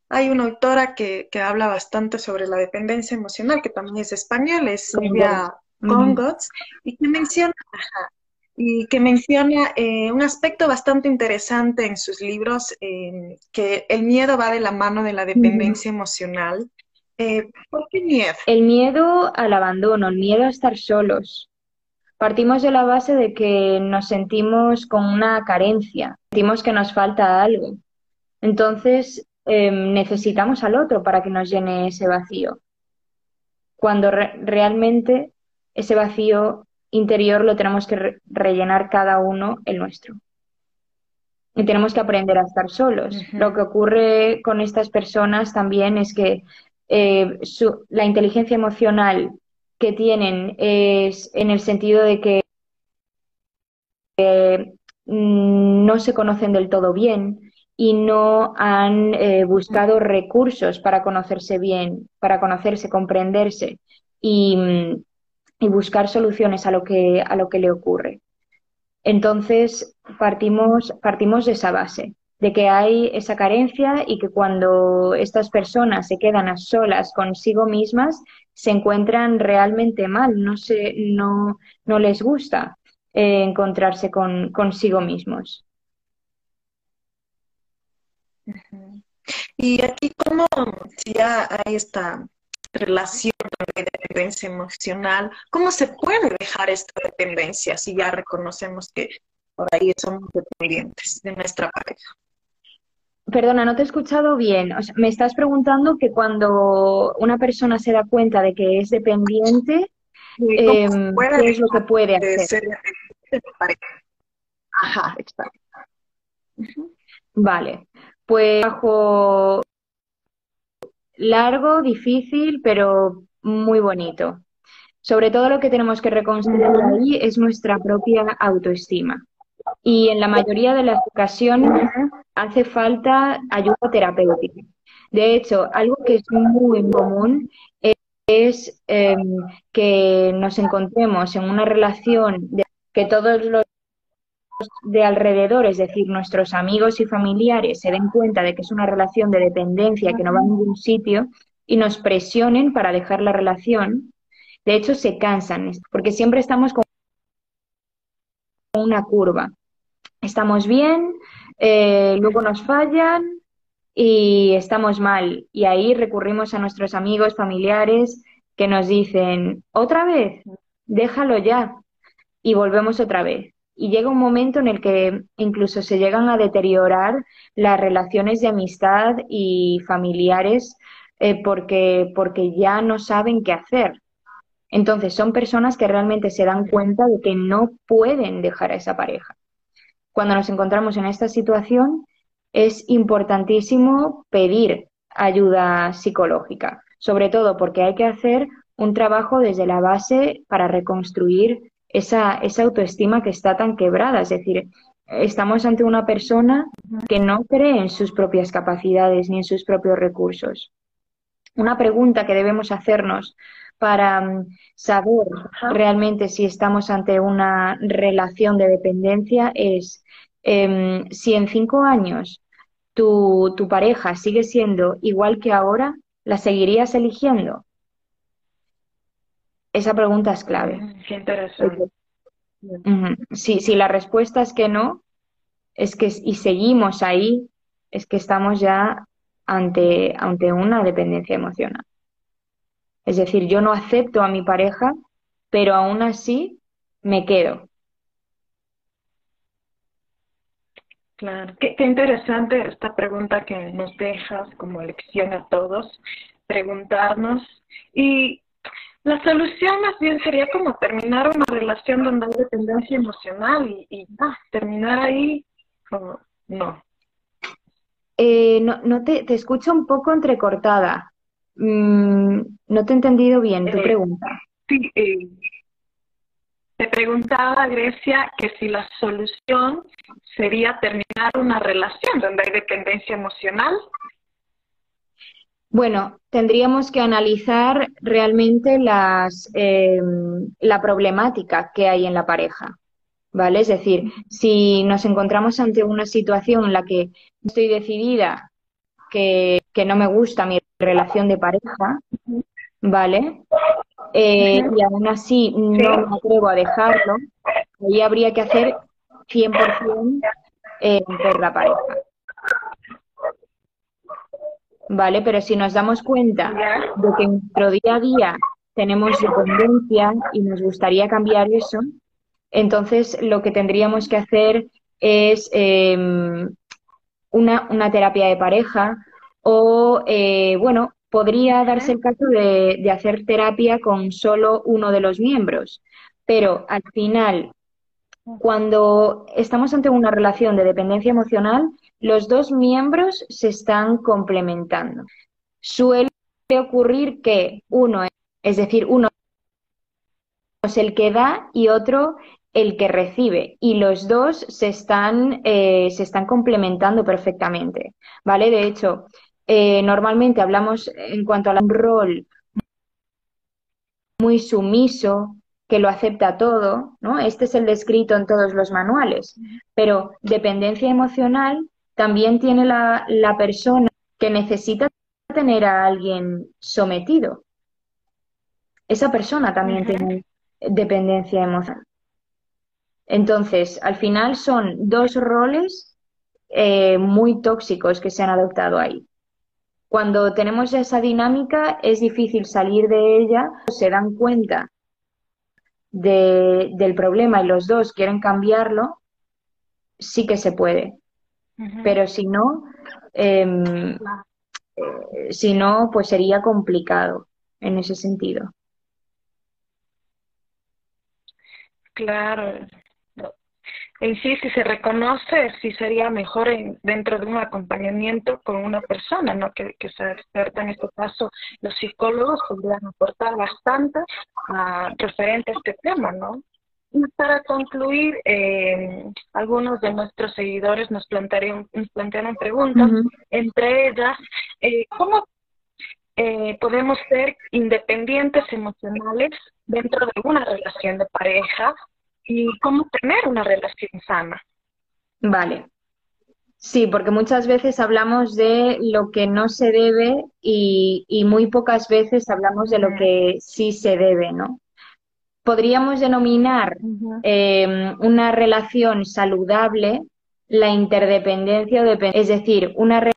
S5: hay una autora que, habla bastante sobre la dependencia emocional, que también es española, es Silvia Congots, y que menciona, y que menciona eh, un aspecto bastante interesante en sus libros, eh, que el miedo va de la mano de la dependencia emocional. Eh, ¿Por qué miedo?
S7: El miedo al abandono, el miedo a estar solos. Partimos de la base de que nos sentimos con una carencia, sentimos que nos falta algo. Entonces em, necesitamos al otro para que nos llene ese vacío. Cuando realmente ese vacío interior lo tenemos que rellenar cada uno el nuestro. Y tenemos que aprender a estar solos. Lo que ocurre con estas personas también es que eh, la inteligencia emocional que tienen es en el sentido de que mm, no se conocen del todo bien y no han eh, buscado recursos para conocerse bien, para conocerse, comprenderse. Y, mm, y buscar soluciones a lo que, a lo que le ocurre. Entonces, partimos, partimos de esa base, de que hay esa carencia y que cuando estas personas se quedan a solas consigo mismas, se encuentran realmente mal, no, se, no, no les gusta eh, encontrarse con, consigo mismos.
S5: Y aquí, ¿cómo, si ya hay esta relación de dependencia emocional, ¿cómo se puede dejar esta dependencia si ya reconocemos que por ahí somos dependientes de nuestra pareja?
S7: Perdona, no te he escuchado bien. me estás preguntando que cuando una persona se da cuenta de que es dependiente, em, ¿qué es lo que puede hacer?
S5: Ajá, exacto.
S7: Vale, pues bajo largo, difícil, pero muy bonito. Sobre todo lo que tenemos que reconstruir ahí es nuestra propia autoestima. Y en la mayoría de las ocasiones hace falta ayuda terapéutica. De hecho, algo que es muy común es em, que nos encontremos en una relación de que todos los de alrededor, es decir, nuestros amigos y familiares, se den cuenta de que es una relación de dependencia que no va a ningún sitio y nos presionen para dejar la relación De hecho, se cansan, porque siempre estamos con una curva. Estamos bien, eh, luego nos fallan y estamos mal. Y ahí recurrimos a nuestros amigos, familiares, que nos dicen, otra vez, déjalo ya. Y volvemos otra vez. Y llega un momento en el que incluso se llegan a deteriorar las relaciones de amistad y familiares eh, porque, porque ya no saben qué hacer. Entonces son personas que realmente se dan cuenta de que no pueden dejar a esa pareja. Cuando nos encontramos en esta situación es importantísimo pedir ayuda psicológica, sobre todo porque hay que hacer un trabajo desde la base para reconstruir esa, esa autoestima que está tan quebrada. Es decir, estamos ante una persona que no cree en sus propias capacidades ni en sus propios recursos. Una pregunta que debemos hacernos para mm, saber realmente si estamos ante una relación de dependencia es em, si en cinco años tu, tu pareja sigue siendo igual que ahora, ¿la seguirías eligiendo? Esa pregunta es clave.
S6: Mm, qué interesante.
S7: Si, si la respuesta es que no, es que y seguimos ahí, es que estamos ya ante, ante una dependencia emocional. Es decir, yo no acepto a mi pareja, pero aún así me quedo.
S6: Claro, qué, qué interesante esta pregunta que nos dejas como lección a todos, preguntarnos. Y la solución más bien sería como terminar una relación donde hay dependencia emocional y, y terminar ahí, como, no.
S7: Eh, no, no te, te escucho un poco entrecortada. Mm, no te he entendido bien tu
S6: Eh,
S7: pregunta.
S6: Sí, eh, te preguntaba, Grecia, que si la solución sería terminar una relación donde hay dependencia emocional.
S7: Bueno, tendríamos que analizar realmente las, eh, la problemática que hay en la pareja, ¿vale? Es decir, si nos encontramos ante una situación en la que estoy decidida que, que no me gusta mi relación de pareja, ¿vale? Eh, y aún así no me atrevo a dejarlo, ahí habría que hacer 100% eh, por la pareja. ¿Vale? Pero si nos damos cuenta de que en nuestro día a día tenemos dependencia y nos gustaría cambiar eso, entonces lo que tendríamos que hacer es eh, una, una, terapia de pareja o, eh, bueno, podría darse el caso de, de hacer terapia con solo uno de los miembros, pero al final, cuando estamos ante una relación de dependencia emocional, los dos miembros se están complementando. Suele ocurrir que uno, es decir, uno es el que da y otro el que recibe y los dos se están, eh, se están complementando perfectamente, ¿vale? De hecho, eh, normalmente hablamos en cuanto al rol muy sumiso, que lo acepta todo, ¿no? Este es el descrito en todos los manuales, pero dependencia emocional también tiene la, la persona que necesita tener a alguien sometido. Esa persona también uh -huh. tiene dependencia emocional. Entonces, al final son dos roles eh, muy tóxicos que se han adoptado ahí. Cuando tenemos esa dinámica es difícil salir de ella, se dan cuenta de, del problema y los dos quieren cambiarlo, sí que se puede. Uh -huh. Pero si no, eh, eh, si no, pues sería complicado en ese sentido.
S6: Claro. En sí, si se reconoce, sí sería mejor en, dentro de un acompañamiento con una persona, ¿no? Que, que sea experta en este caso. Los psicólogos podrían aportar bastante uh, referente a este tema, ¿no? Y para concluir, eh, algunos de nuestros seguidores nos plantearon, nos plantearon preguntas, uh -huh. entre ellas, eh, ¿cómo eh, podemos ser independientes emocionales dentro de una relación de pareja y cómo tener una relación sana?
S7: Vale. Sí, porque muchas veces hablamos de lo que no se debe y, muy pocas veces hablamos de lo que sí se debe, ¿no? Podríamos denominar em, una relación saludable la interdependencia, es decir, una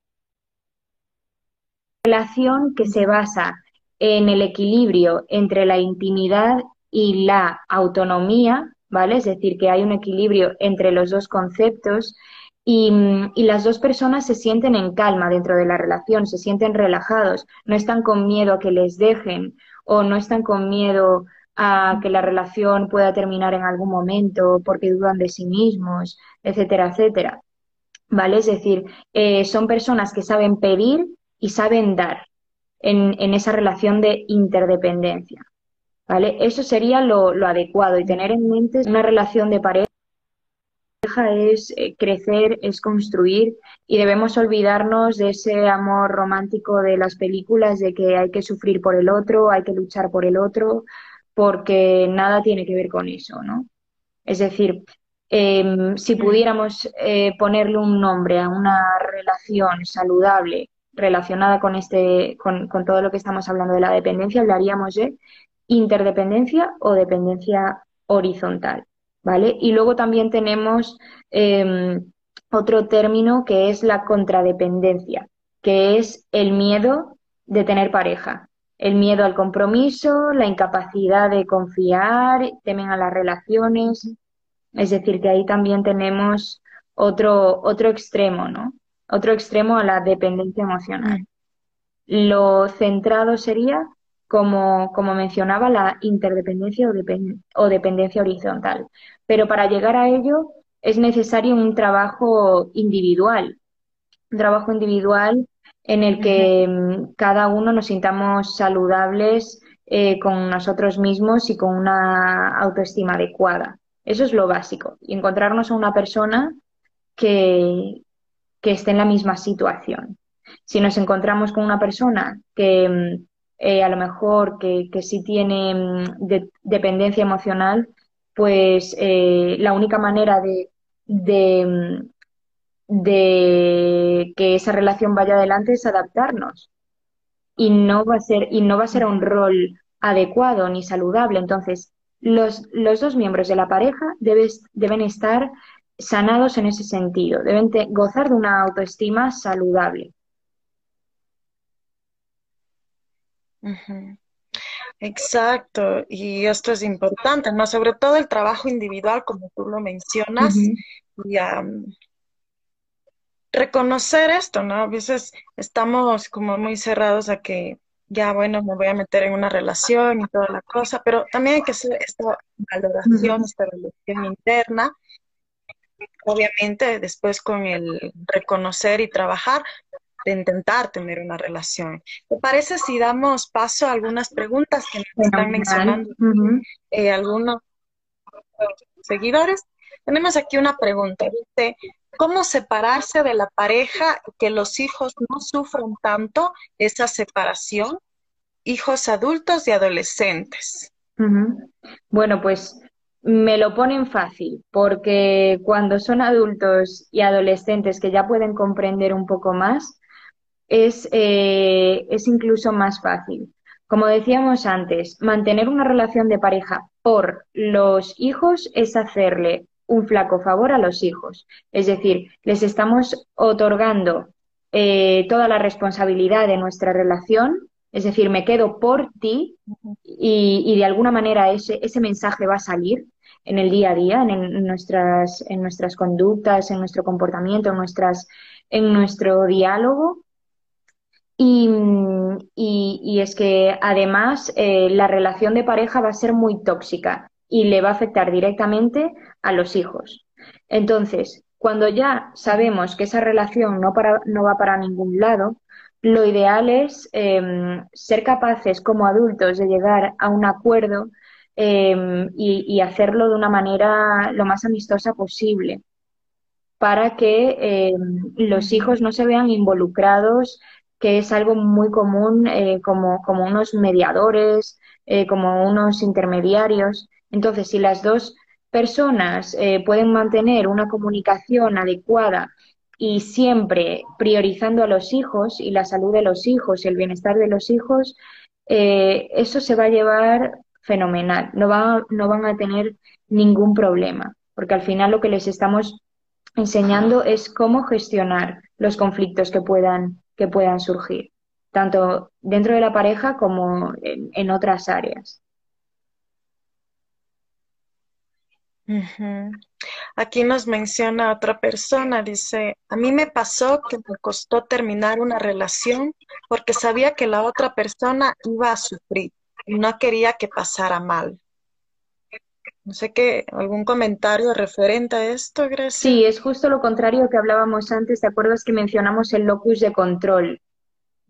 S7: relación que se basa en el equilibrio entre la intimidad y la autonomía, ¿vale? Es decir, que hay un equilibrio entre los dos conceptos y, las dos personas se sienten en calma dentro de la relación, se sienten relajados, no están con miedo a que les dejen o no están con miedo a que la relación pueda terminar en algún momento porque dudan de sí mismos, etcétera, etcétera. ¿Vale? Es decir, eh, son personas que saben pedir y saben dar en, en esa relación de interdependencia. ¿Vale? Eso sería lo, lo adecuado y tener en mente una relación de pareja es eh, crecer, es construir y debemos olvidarnos de ese amor romántico de las películas, de que hay que sufrir por el otro, hay que luchar por el otro, porque nada tiene que ver con eso, ¿no? Es decir, em, si pudiéramos eh, ponerle un nombre a una relación saludable relacionada con este, con, con todo lo que estamos hablando de la dependencia, hablaríamos de interdependencia o dependencia horizontal. ¿vale? Y luego también tenemos em, otro término que es la contradependencia, que es el miedo de tener pareja, el miedo al compromiso, la incapacidad de confiar, temen a las relaciones, es decir, que ahí también tenemos otro, otro extremo, ¿no? Otro extremo a la dependencia emocional. Mm. Lo centrado sería como, como mencionaba, la interdependencia o, dependencia horizontal. Pero para llegar a ello es necesario un trabajo individual, un trabajo individual en el que mm, cada uno nos sintamos saludables eh, con nosotros mismos y con una autoestima adecuada. Eso es lo básico. Y encontrarnos a una persona que, que esté en la misma situación. Si nos encontramos con una persona que mm, eh, a lo mejor que, que sí tiene mm, dependencia emocional, pues eh, la única manera de, de, que esa relación vaya adelante es adaptarnos. Y no va a ser, y no va a ser un rol adecuado ni saludable. Entonces, los, los dos miembros de la pareja deben estar sanados en ese sentido, deben gozar de una autoestima saludable.
S5: Exacto, y esto es importante, ¿no? Sobre todo el trabajo individual, como tú lo mencionas, y reconocer esto, ¿no? A veces estamos como muy cerrados a que ya, bueno, me voy a meter en una relación y toda la cosa, pero también hay que hacer esta valoración, esta valoración interna, obviamente después con el reconocer y trabajar, de intentar tener una relación. ¿Te parece si damos paso a algunas preguntas que nos están mencionando eh, algunos seguidores? Tenemos aquí una pregunta. Dice, ¿cómo separarse de la pareja que los hijos no sufran tanto esa separación? Hijos adultos y adolescentes.
S7: Bueno, pues me lo ponen fácil, porque cuando son adultos y adolescentes que ya pueden comprender un poco más, es, eh, es incluso más fácil. Como decíamos antes, mantener una relación de pareja por los hijos es hacerle un flaco favor a los hijos. Es decir, les estamos otorgando eh, toda la responsabilidad de nuestra relación, es decir, me quedo por ti y, de alguna manera ese, mensaje va a salir en el día a día, en, nuestras, en nuestras conductas, en nuestro comportamiento, en nuestro diálogo y, es que además eh, la relación de pareja va a ser muy tóxica y le va a afectar directamente a los hijos. Entonces, cuando ya sabemos que esa relación no, no va para ningún lado, lo ideal es em, ser capaces como adultos de llegar a un acuerdo em, y, hacerlo de una manera lo más amistosa posible para que em, los hijos no se vean involucrados que es algo muy común eh, como, como, unos mediadores, eh, como unos intermediarios. Entonces, si las dos personas eh, pueden mantener una comunicación adecuada y siempre priorizando a los hijos y la salud de los hijos y el bienestar de los hijos, eh, eso se va a llevar fenomenal, no, va, no van a tener ningún problema, porque al final lo que les estamos enseñando es cómo gestionar los conflictos que puedan, que puedan surgir, tanto dentro de la pareja como en, otras áreas.
S6: Aquí nos menciona otra persona, dice, a mí me pasó que me costó terminar una relación porque sabía que la otra persona iba a sufrir y no quería que pasara mal. No sé qué, algún comentario referente a esto, Grecia.
S7: Sí, es justo lo contrario que hablábamos antes. ¿Te acuerdas que mencionamos el locus de control?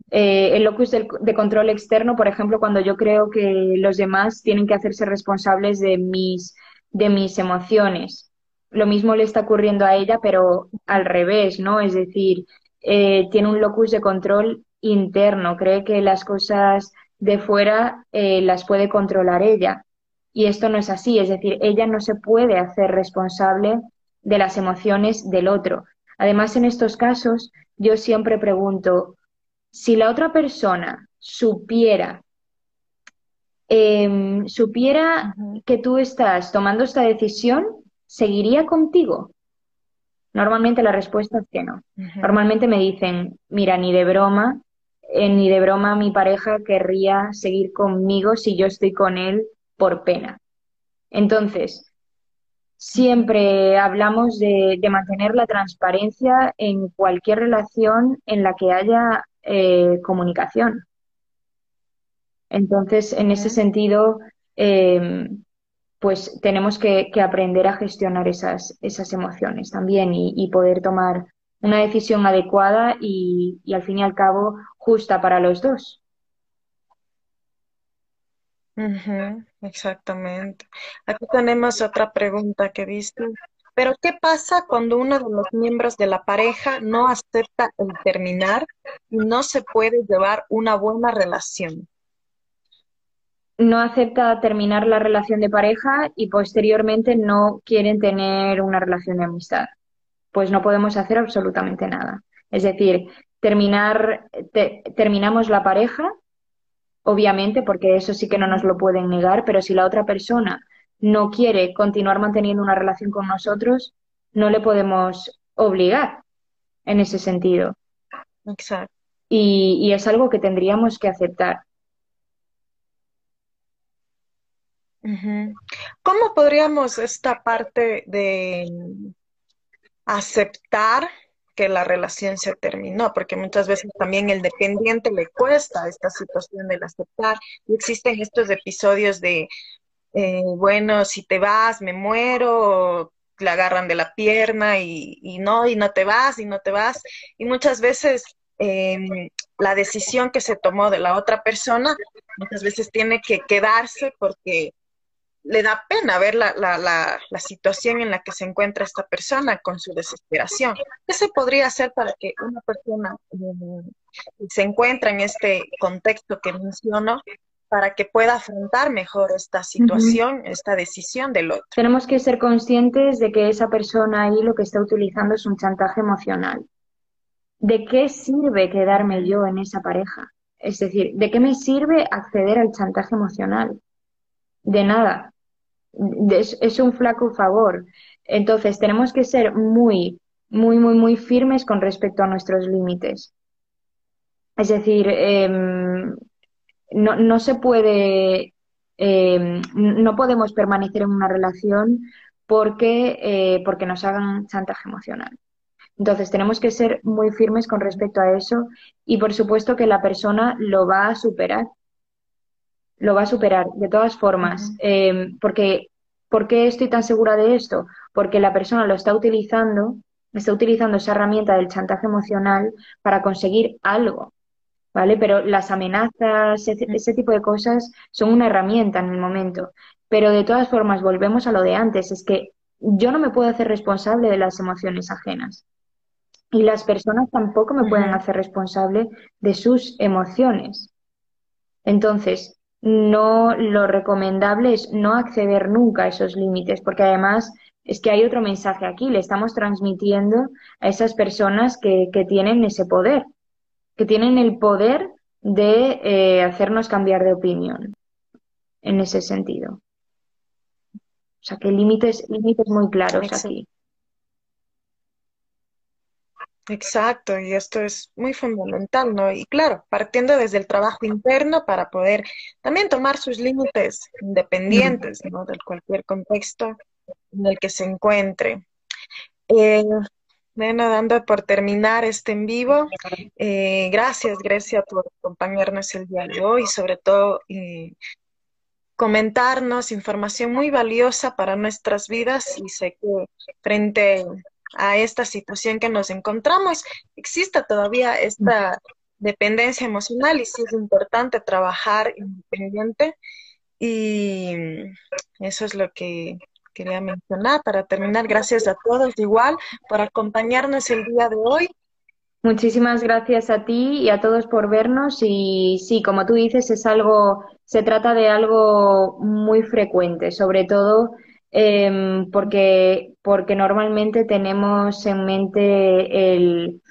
S7: Eh, el locus de, de, control externo, por ejemplo, cuando yo creo que los demás tienen que hacerse responsables de mis, de mis emociones. Lo mismo le está ocurriendo a ella, pero al revés, ¿no? Es decir, eh, tiene un locus de control interno, cree que las cosas de fuera eh, las puede controlar ella. Y esto no es así, es decir, ella no se puede hacer responsable de las emociones del otro. Además, en estos casos, yo siempre pregunto, si la otra persona supiera, em, supiera que tú estás tomando esta decisión, ¿seguiría contigo? Normalmente la respuesta es que no. Normalmente me dicen, mira, ni de broma, eh, ni de broma mi pareja querría seguir conmigo si yo estoy con él por pena. Entonces, siempre hablamos de, mantener la transparencia en cualquier relación en la que haya eh, comunicación. Entonces, en ese sentido, em, pues tenemos que, aprender a gestionar esas, esas emociones también y, poder tomar una decisión adecuada y, y, al fin y al cabo justa para los dos
S6: exactamente. Aquí tenemos otra pregunta que dice, pero ¿qué pasa cuando uno de los miembros de la pareja no acepta el terminar y no se puede llevar una buena relación?
S7: No acepta terminar la relación de pareja y posteriormente no quieren tener una relación de amistad. Pues no podemos hacer absolutamente nada. Es decir, terminar, terminamos la pareja obviamente, porque eso sí que no nos lo pueden negar, pero si la otra persona no quiere continuar manteniendo una relación con nosotros, no le podemos obligar en ese sentido.
S6: Exacto.
S7: Y, es algo que tendríamos que aceptar.
S6: ¿Cómo podríamos esta parte de aceptar que la relación se terminó, porque muchas veces también el dependiente le cuesta esta situación del aceptar. Y existen estos episodios de, eh, bueno, si te vas, me muero, le agarran de la pierna y, no, y no te vas, y no te vas. Y muchas veces em, la decisión que se tomó de la otra persona, muchas veces tiene que quedarse porque le da pena ver la, la, la, la, situación en la que se encuentra esta persona con su desesperación. ¿Qué se podría hacer para que una persona mm, se encuentre en este contexto que menciono para que pueda afrontar mejor esta situación, esta decisión del otro?
S7: Tenemos que ser conscientes de que esa persona ahí lo que está utilizando es un chantaje emocional. ¿De qué sirve quedarme yo en esa pareja? Es decir, ¿de qué me sirve acceder al chantaje emocional? De nada es, un flaco favor. Entonces, tenemos que ser muy, muy, muy, muy firmes con respecto a nuestros límites. Es decir, em, no, no, se puede, em, no podemos permanecer en una relación porque, eh, porque nos hagan chantaje emocional. Entonces, tenemos que ser muy firmes con respecto a eso y, por supuesto, que la persona lo va a superar lo va a superar de todas formas. Em, porque, ¿Por qué estoy tan segura de esto? Porque la persona lo está utilizando, está utilizando esa herramienta del chantaje emocional para conseguir algo. ¿Vale? Pero las amenazas, ese, ese tipo de cosas son una herramienta en el momento. Pero de todas formas, volvemos a lo de antes, es que yo no me puedo hacer responsable de las emociones ajenas. Y las personas tampoco me pueden hacer responsable de sus emociones. Entonces, no lo recomendable es no acceder nunca a esos límites, porque además es que hay otro mensaje aquí, le estamos transmitiendo a esas personas que, que tienen ese poder, que tienen el poder de eh, hacernos cambiar de opinión en ese sentido. O sea, que límites, límites muy claros aquí.
S6: Exacto, y esto es muy fundamental, ¿no? Y claro, partiendo desde el trabajo interno para poder también tomar sus límites independientes, ¿no? De cualquier contexto en el que se encuentre. Eh, bueno, dando por terminar este en vivo, eh, gracias Grecia por acompañarnos el día de hoy, sobre todo eh, comentarnos información muy valiosa para nuestras vidas y sé que frente a esta situación que nos encontramos, existe todavía esta dependencia emocional y sí es importante trabajar independiente y eso es lo que quería mencionar para terminar. Gracias a todos igual por acompañarnos el día de hoy.
S7: Muchísimas gracias a ti y a todos por vernos y sí, como tú dices, es algo, se trata de algo muy frecuente, sobre todo Em, porque, porque normalmente tenemos en mente el,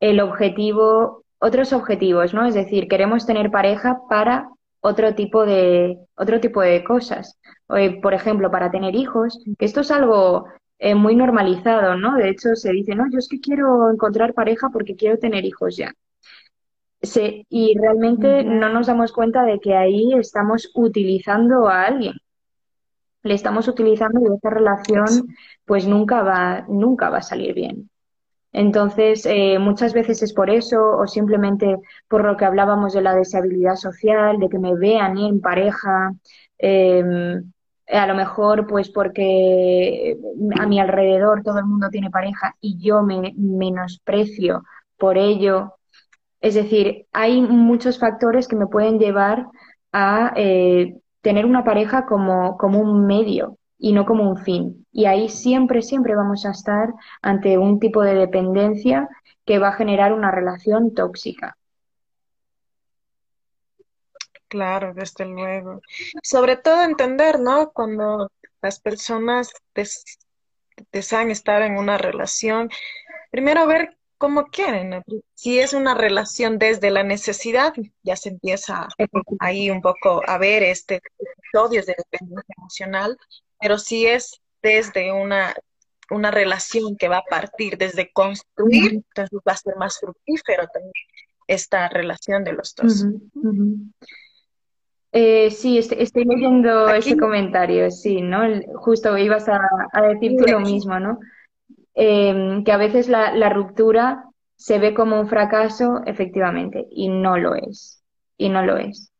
S7: el objetivo, otros objetivos, ¿no? Es decir, queremos tener pareja para otro tipo de, otro tipo de cosas. Eh, por ejemplo, para tener hijos, que esto es algo eh, muy normalizado, ¿no? De hecho, se dice, no, yo es que quiero encontrar pareja porque quiero tener hijos ya. y realmente no nos damos cuenta de que ahí estamos utilizando a alguien le estamos utilizando y esta relación pues nunca va, nunca va a salir bien. Entonces, eh, muchas veces es por eso o simplemente por lo que hablábamos de la deseabilidad social, de que me vean en pareja, em, a lo mejor pues porque a mi alrededor todo el mundo tiene pareja y yo me menosprecio por ello. Es decir, hay muchos factores que me pueden llevar a eh, tener una pareja como, como un medio y no como un fin. Y ahí siempre, siempre vamos a estar ante un tipo de dependencia que va a generar una relación tóxica.
S6: Claro, desde luego. Sobre todo entender, ¿no? Cuando las personas desean estar en una relación, primero ver como quieren. Si es una relación desde la necesidad, ya se empieza ahí un poco a ver este episodios de dependencia emocional, pero si es desde una, una relación que va a partir desde construir, entonces va a ser más fructífero también esta relación de los dos.
S7: Eh, sí, estoy, leyendo ese comentario, sí, ¿no? Justo ibas a, a decir tú lo mismo, ¿no? Em, que a veces la, ruptura se ve como un fracaso, efectivamente, y no lo es. Y no lo es.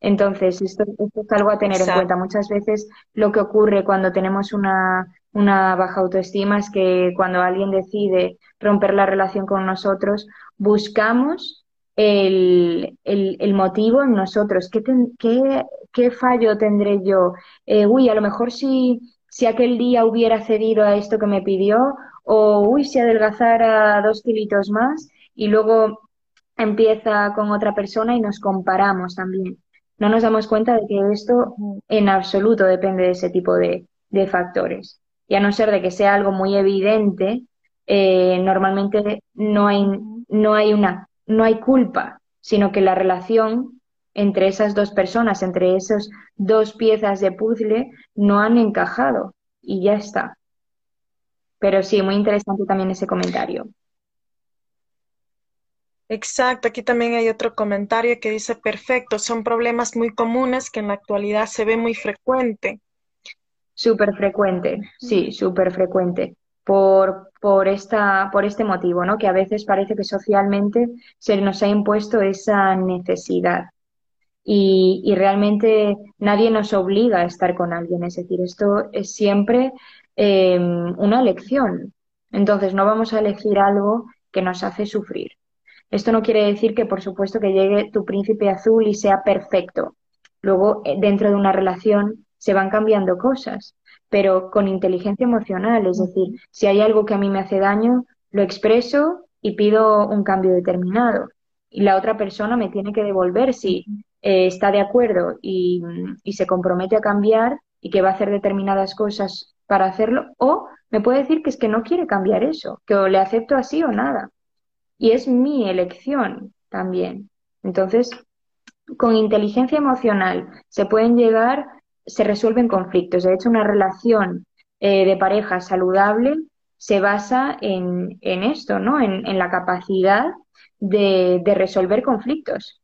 S7: Entonces, esto, es algo a tener en cuenta. Muchas veces lo que ocurre cuando tenemos una, una baja autoestima es que cuando alguien decide romper la relación con nosotros, buscamos el, el, motivo en nosotros. ¿Qué, qué, qué fallo tendré yo? Eh, uy, a lo mejor si si aquel día hubiera cedido a esto que me pidió, o uy, si adelgazara dos kilitos más, y luego empieza con otra persona y nos comparamos también. No nos damos cuenta de que esto en absoluto depende de ese tipo de, factores. Y a no ser de que sea algo muy evidente, eh, normalmente no hay, no hay una, no hay culpa, sino que la relación entre esas dos personas, entre esas dos piezas de puzzle, no han encajado y ya está. Pero sí, muy interesante también ese comentario.
S6: Exacto, aquí también hay otro comentario que dice, perfecto, son problemas muy comunes que en la actualidad se ve muy frecuente.
S7: Súper frecuente, sí, súper frecuente. Por, por, esta, por este motivo, ¿no? Que a veces parece que socialmente se nos ha impuesto esa necesidad y, realmente nadie nos obliga a estar con alguien. Es decir, esto es siempre em, una elección. Entonces, no vamos a elegir algo que nos hace sufrir. Esto no quiere decir que, por supuesto, que llegue tu príncipe azul y sea perfecto. Luego, eh, dentro de una relación, se van cambiando cosas, pero con inteligencia emocional. Es decir, si hay algo que a mí me hace daño, lo expreso y pido un cambio determinado. Y la otra persona me tiene que devolver si eh, está de acuerdo y, se compromete a cambiar y que va a hacer determinadas cosas para hacerlo, o me puede decir que es que no quiere cambiar eso, que o le acepto así o nada. Y es mi elección también. Entonces, con inteligencia emocional se pueden llegar, se resuelven conflictos. De hecho, una relación eh, de pareja saludable se basa en, esto, ¿no? En, la capacidad de, de, resolver conflictos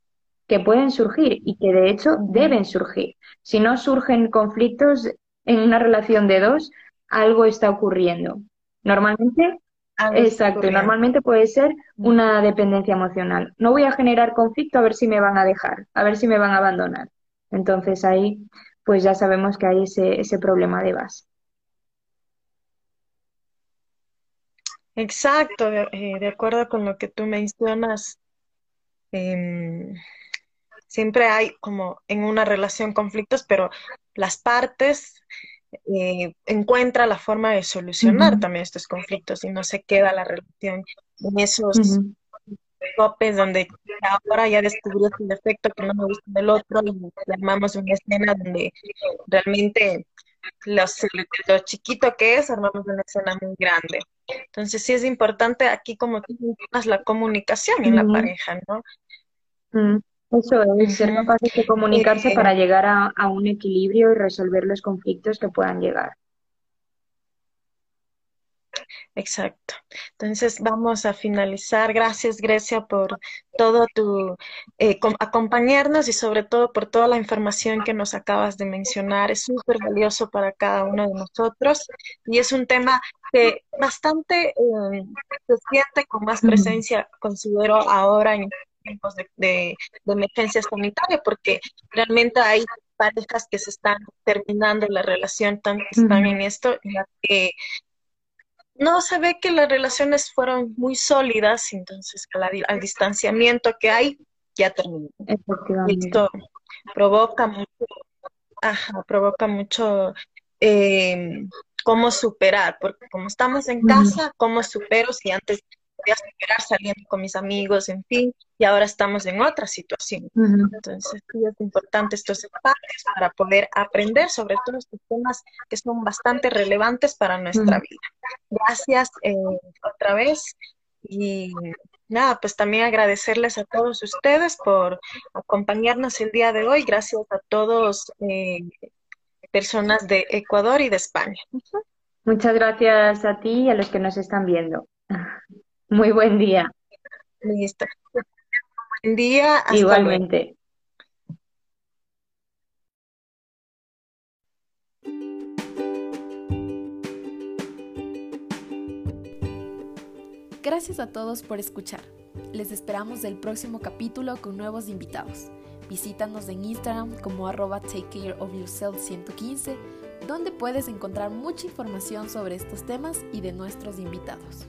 S7: que pueden surgir y que de hecho deben surgir. Si no surgen conflictos en una relación de dos, algo está ocurriendo. Normalmente, exacto, normalmente puede ser una dependencia emocional. No voy a generar conflicto a ver si me van a dejar, a ver si me van a abandonar. Entonces ahí, pues ya sabemos que hay ese, ese problema de base.
S6: Exacto, de, eh, acuerdo con lo que tú mencionas, em, siempre hay como en una relación conflictos, pero las partes eh, encuentran la forma de solucionar también estos conflictos y no se queda la relación en esos topes donde ahora ya descubrí el defecto que no me gusta del otro y armamos una escena donde realmente los, lo chiquito que es, armamos una escena muy grande. Entonces sí es importante aquí como tú la comunicación en la pareja, ¿no?
S7: Eso es, ser capaces de comunicarse eh, para llegar a, a un equilibrio y resolver los conflictos que puedan llegar.
S6: Exacto. Entonces vamos a finalizar. Gracias, Grecia, por todo tu eh, acompañarnos y sobre todo por toda la información que nos acabas de mencionar. Es súper valioso para cada uno de nosotros y es un tema que bastante eh, se siente con más presencia, considero ahora en tiempos de, de, emergencia sanitaria, porque realmente hay parejas que se están terminando la relación, tan, están en esto, ya que no se ve que las relaciones fueron muy sólidas, entonces al, distanciamiento que hay ya terminó. Esto provoca mucho, provoca mucho eh, cómo superar, porque como estamos en casa, ¿cómo supero si antes podía superar saliendo con mis amigos, en fin, y ahora estamos en otra situación. Entonces, sí es importante estos espacios para poder aprender sobre todos estos temas que son bastante relevantes para nuestra vida. Gracias eh, otra vez y nada, pues también agradecerles a todos ustedes por acompañarnos el día de hoy. Gracias a todos eh, personas de Ecuador y de España.
S7: Muchas gracias a ti y a los que nos están viendo. Muy buen día.
S6: Listo. Buen día.
S7: Igualmente.
S1: Gracias a todos por escuchar. Les esperamos el próximo capítulo con nuevos invitados. Visítanos en Instagram como arroba takecareofyourself 115, donde puedes encontrar mucha información sobre estos temas y de nuestros invitados.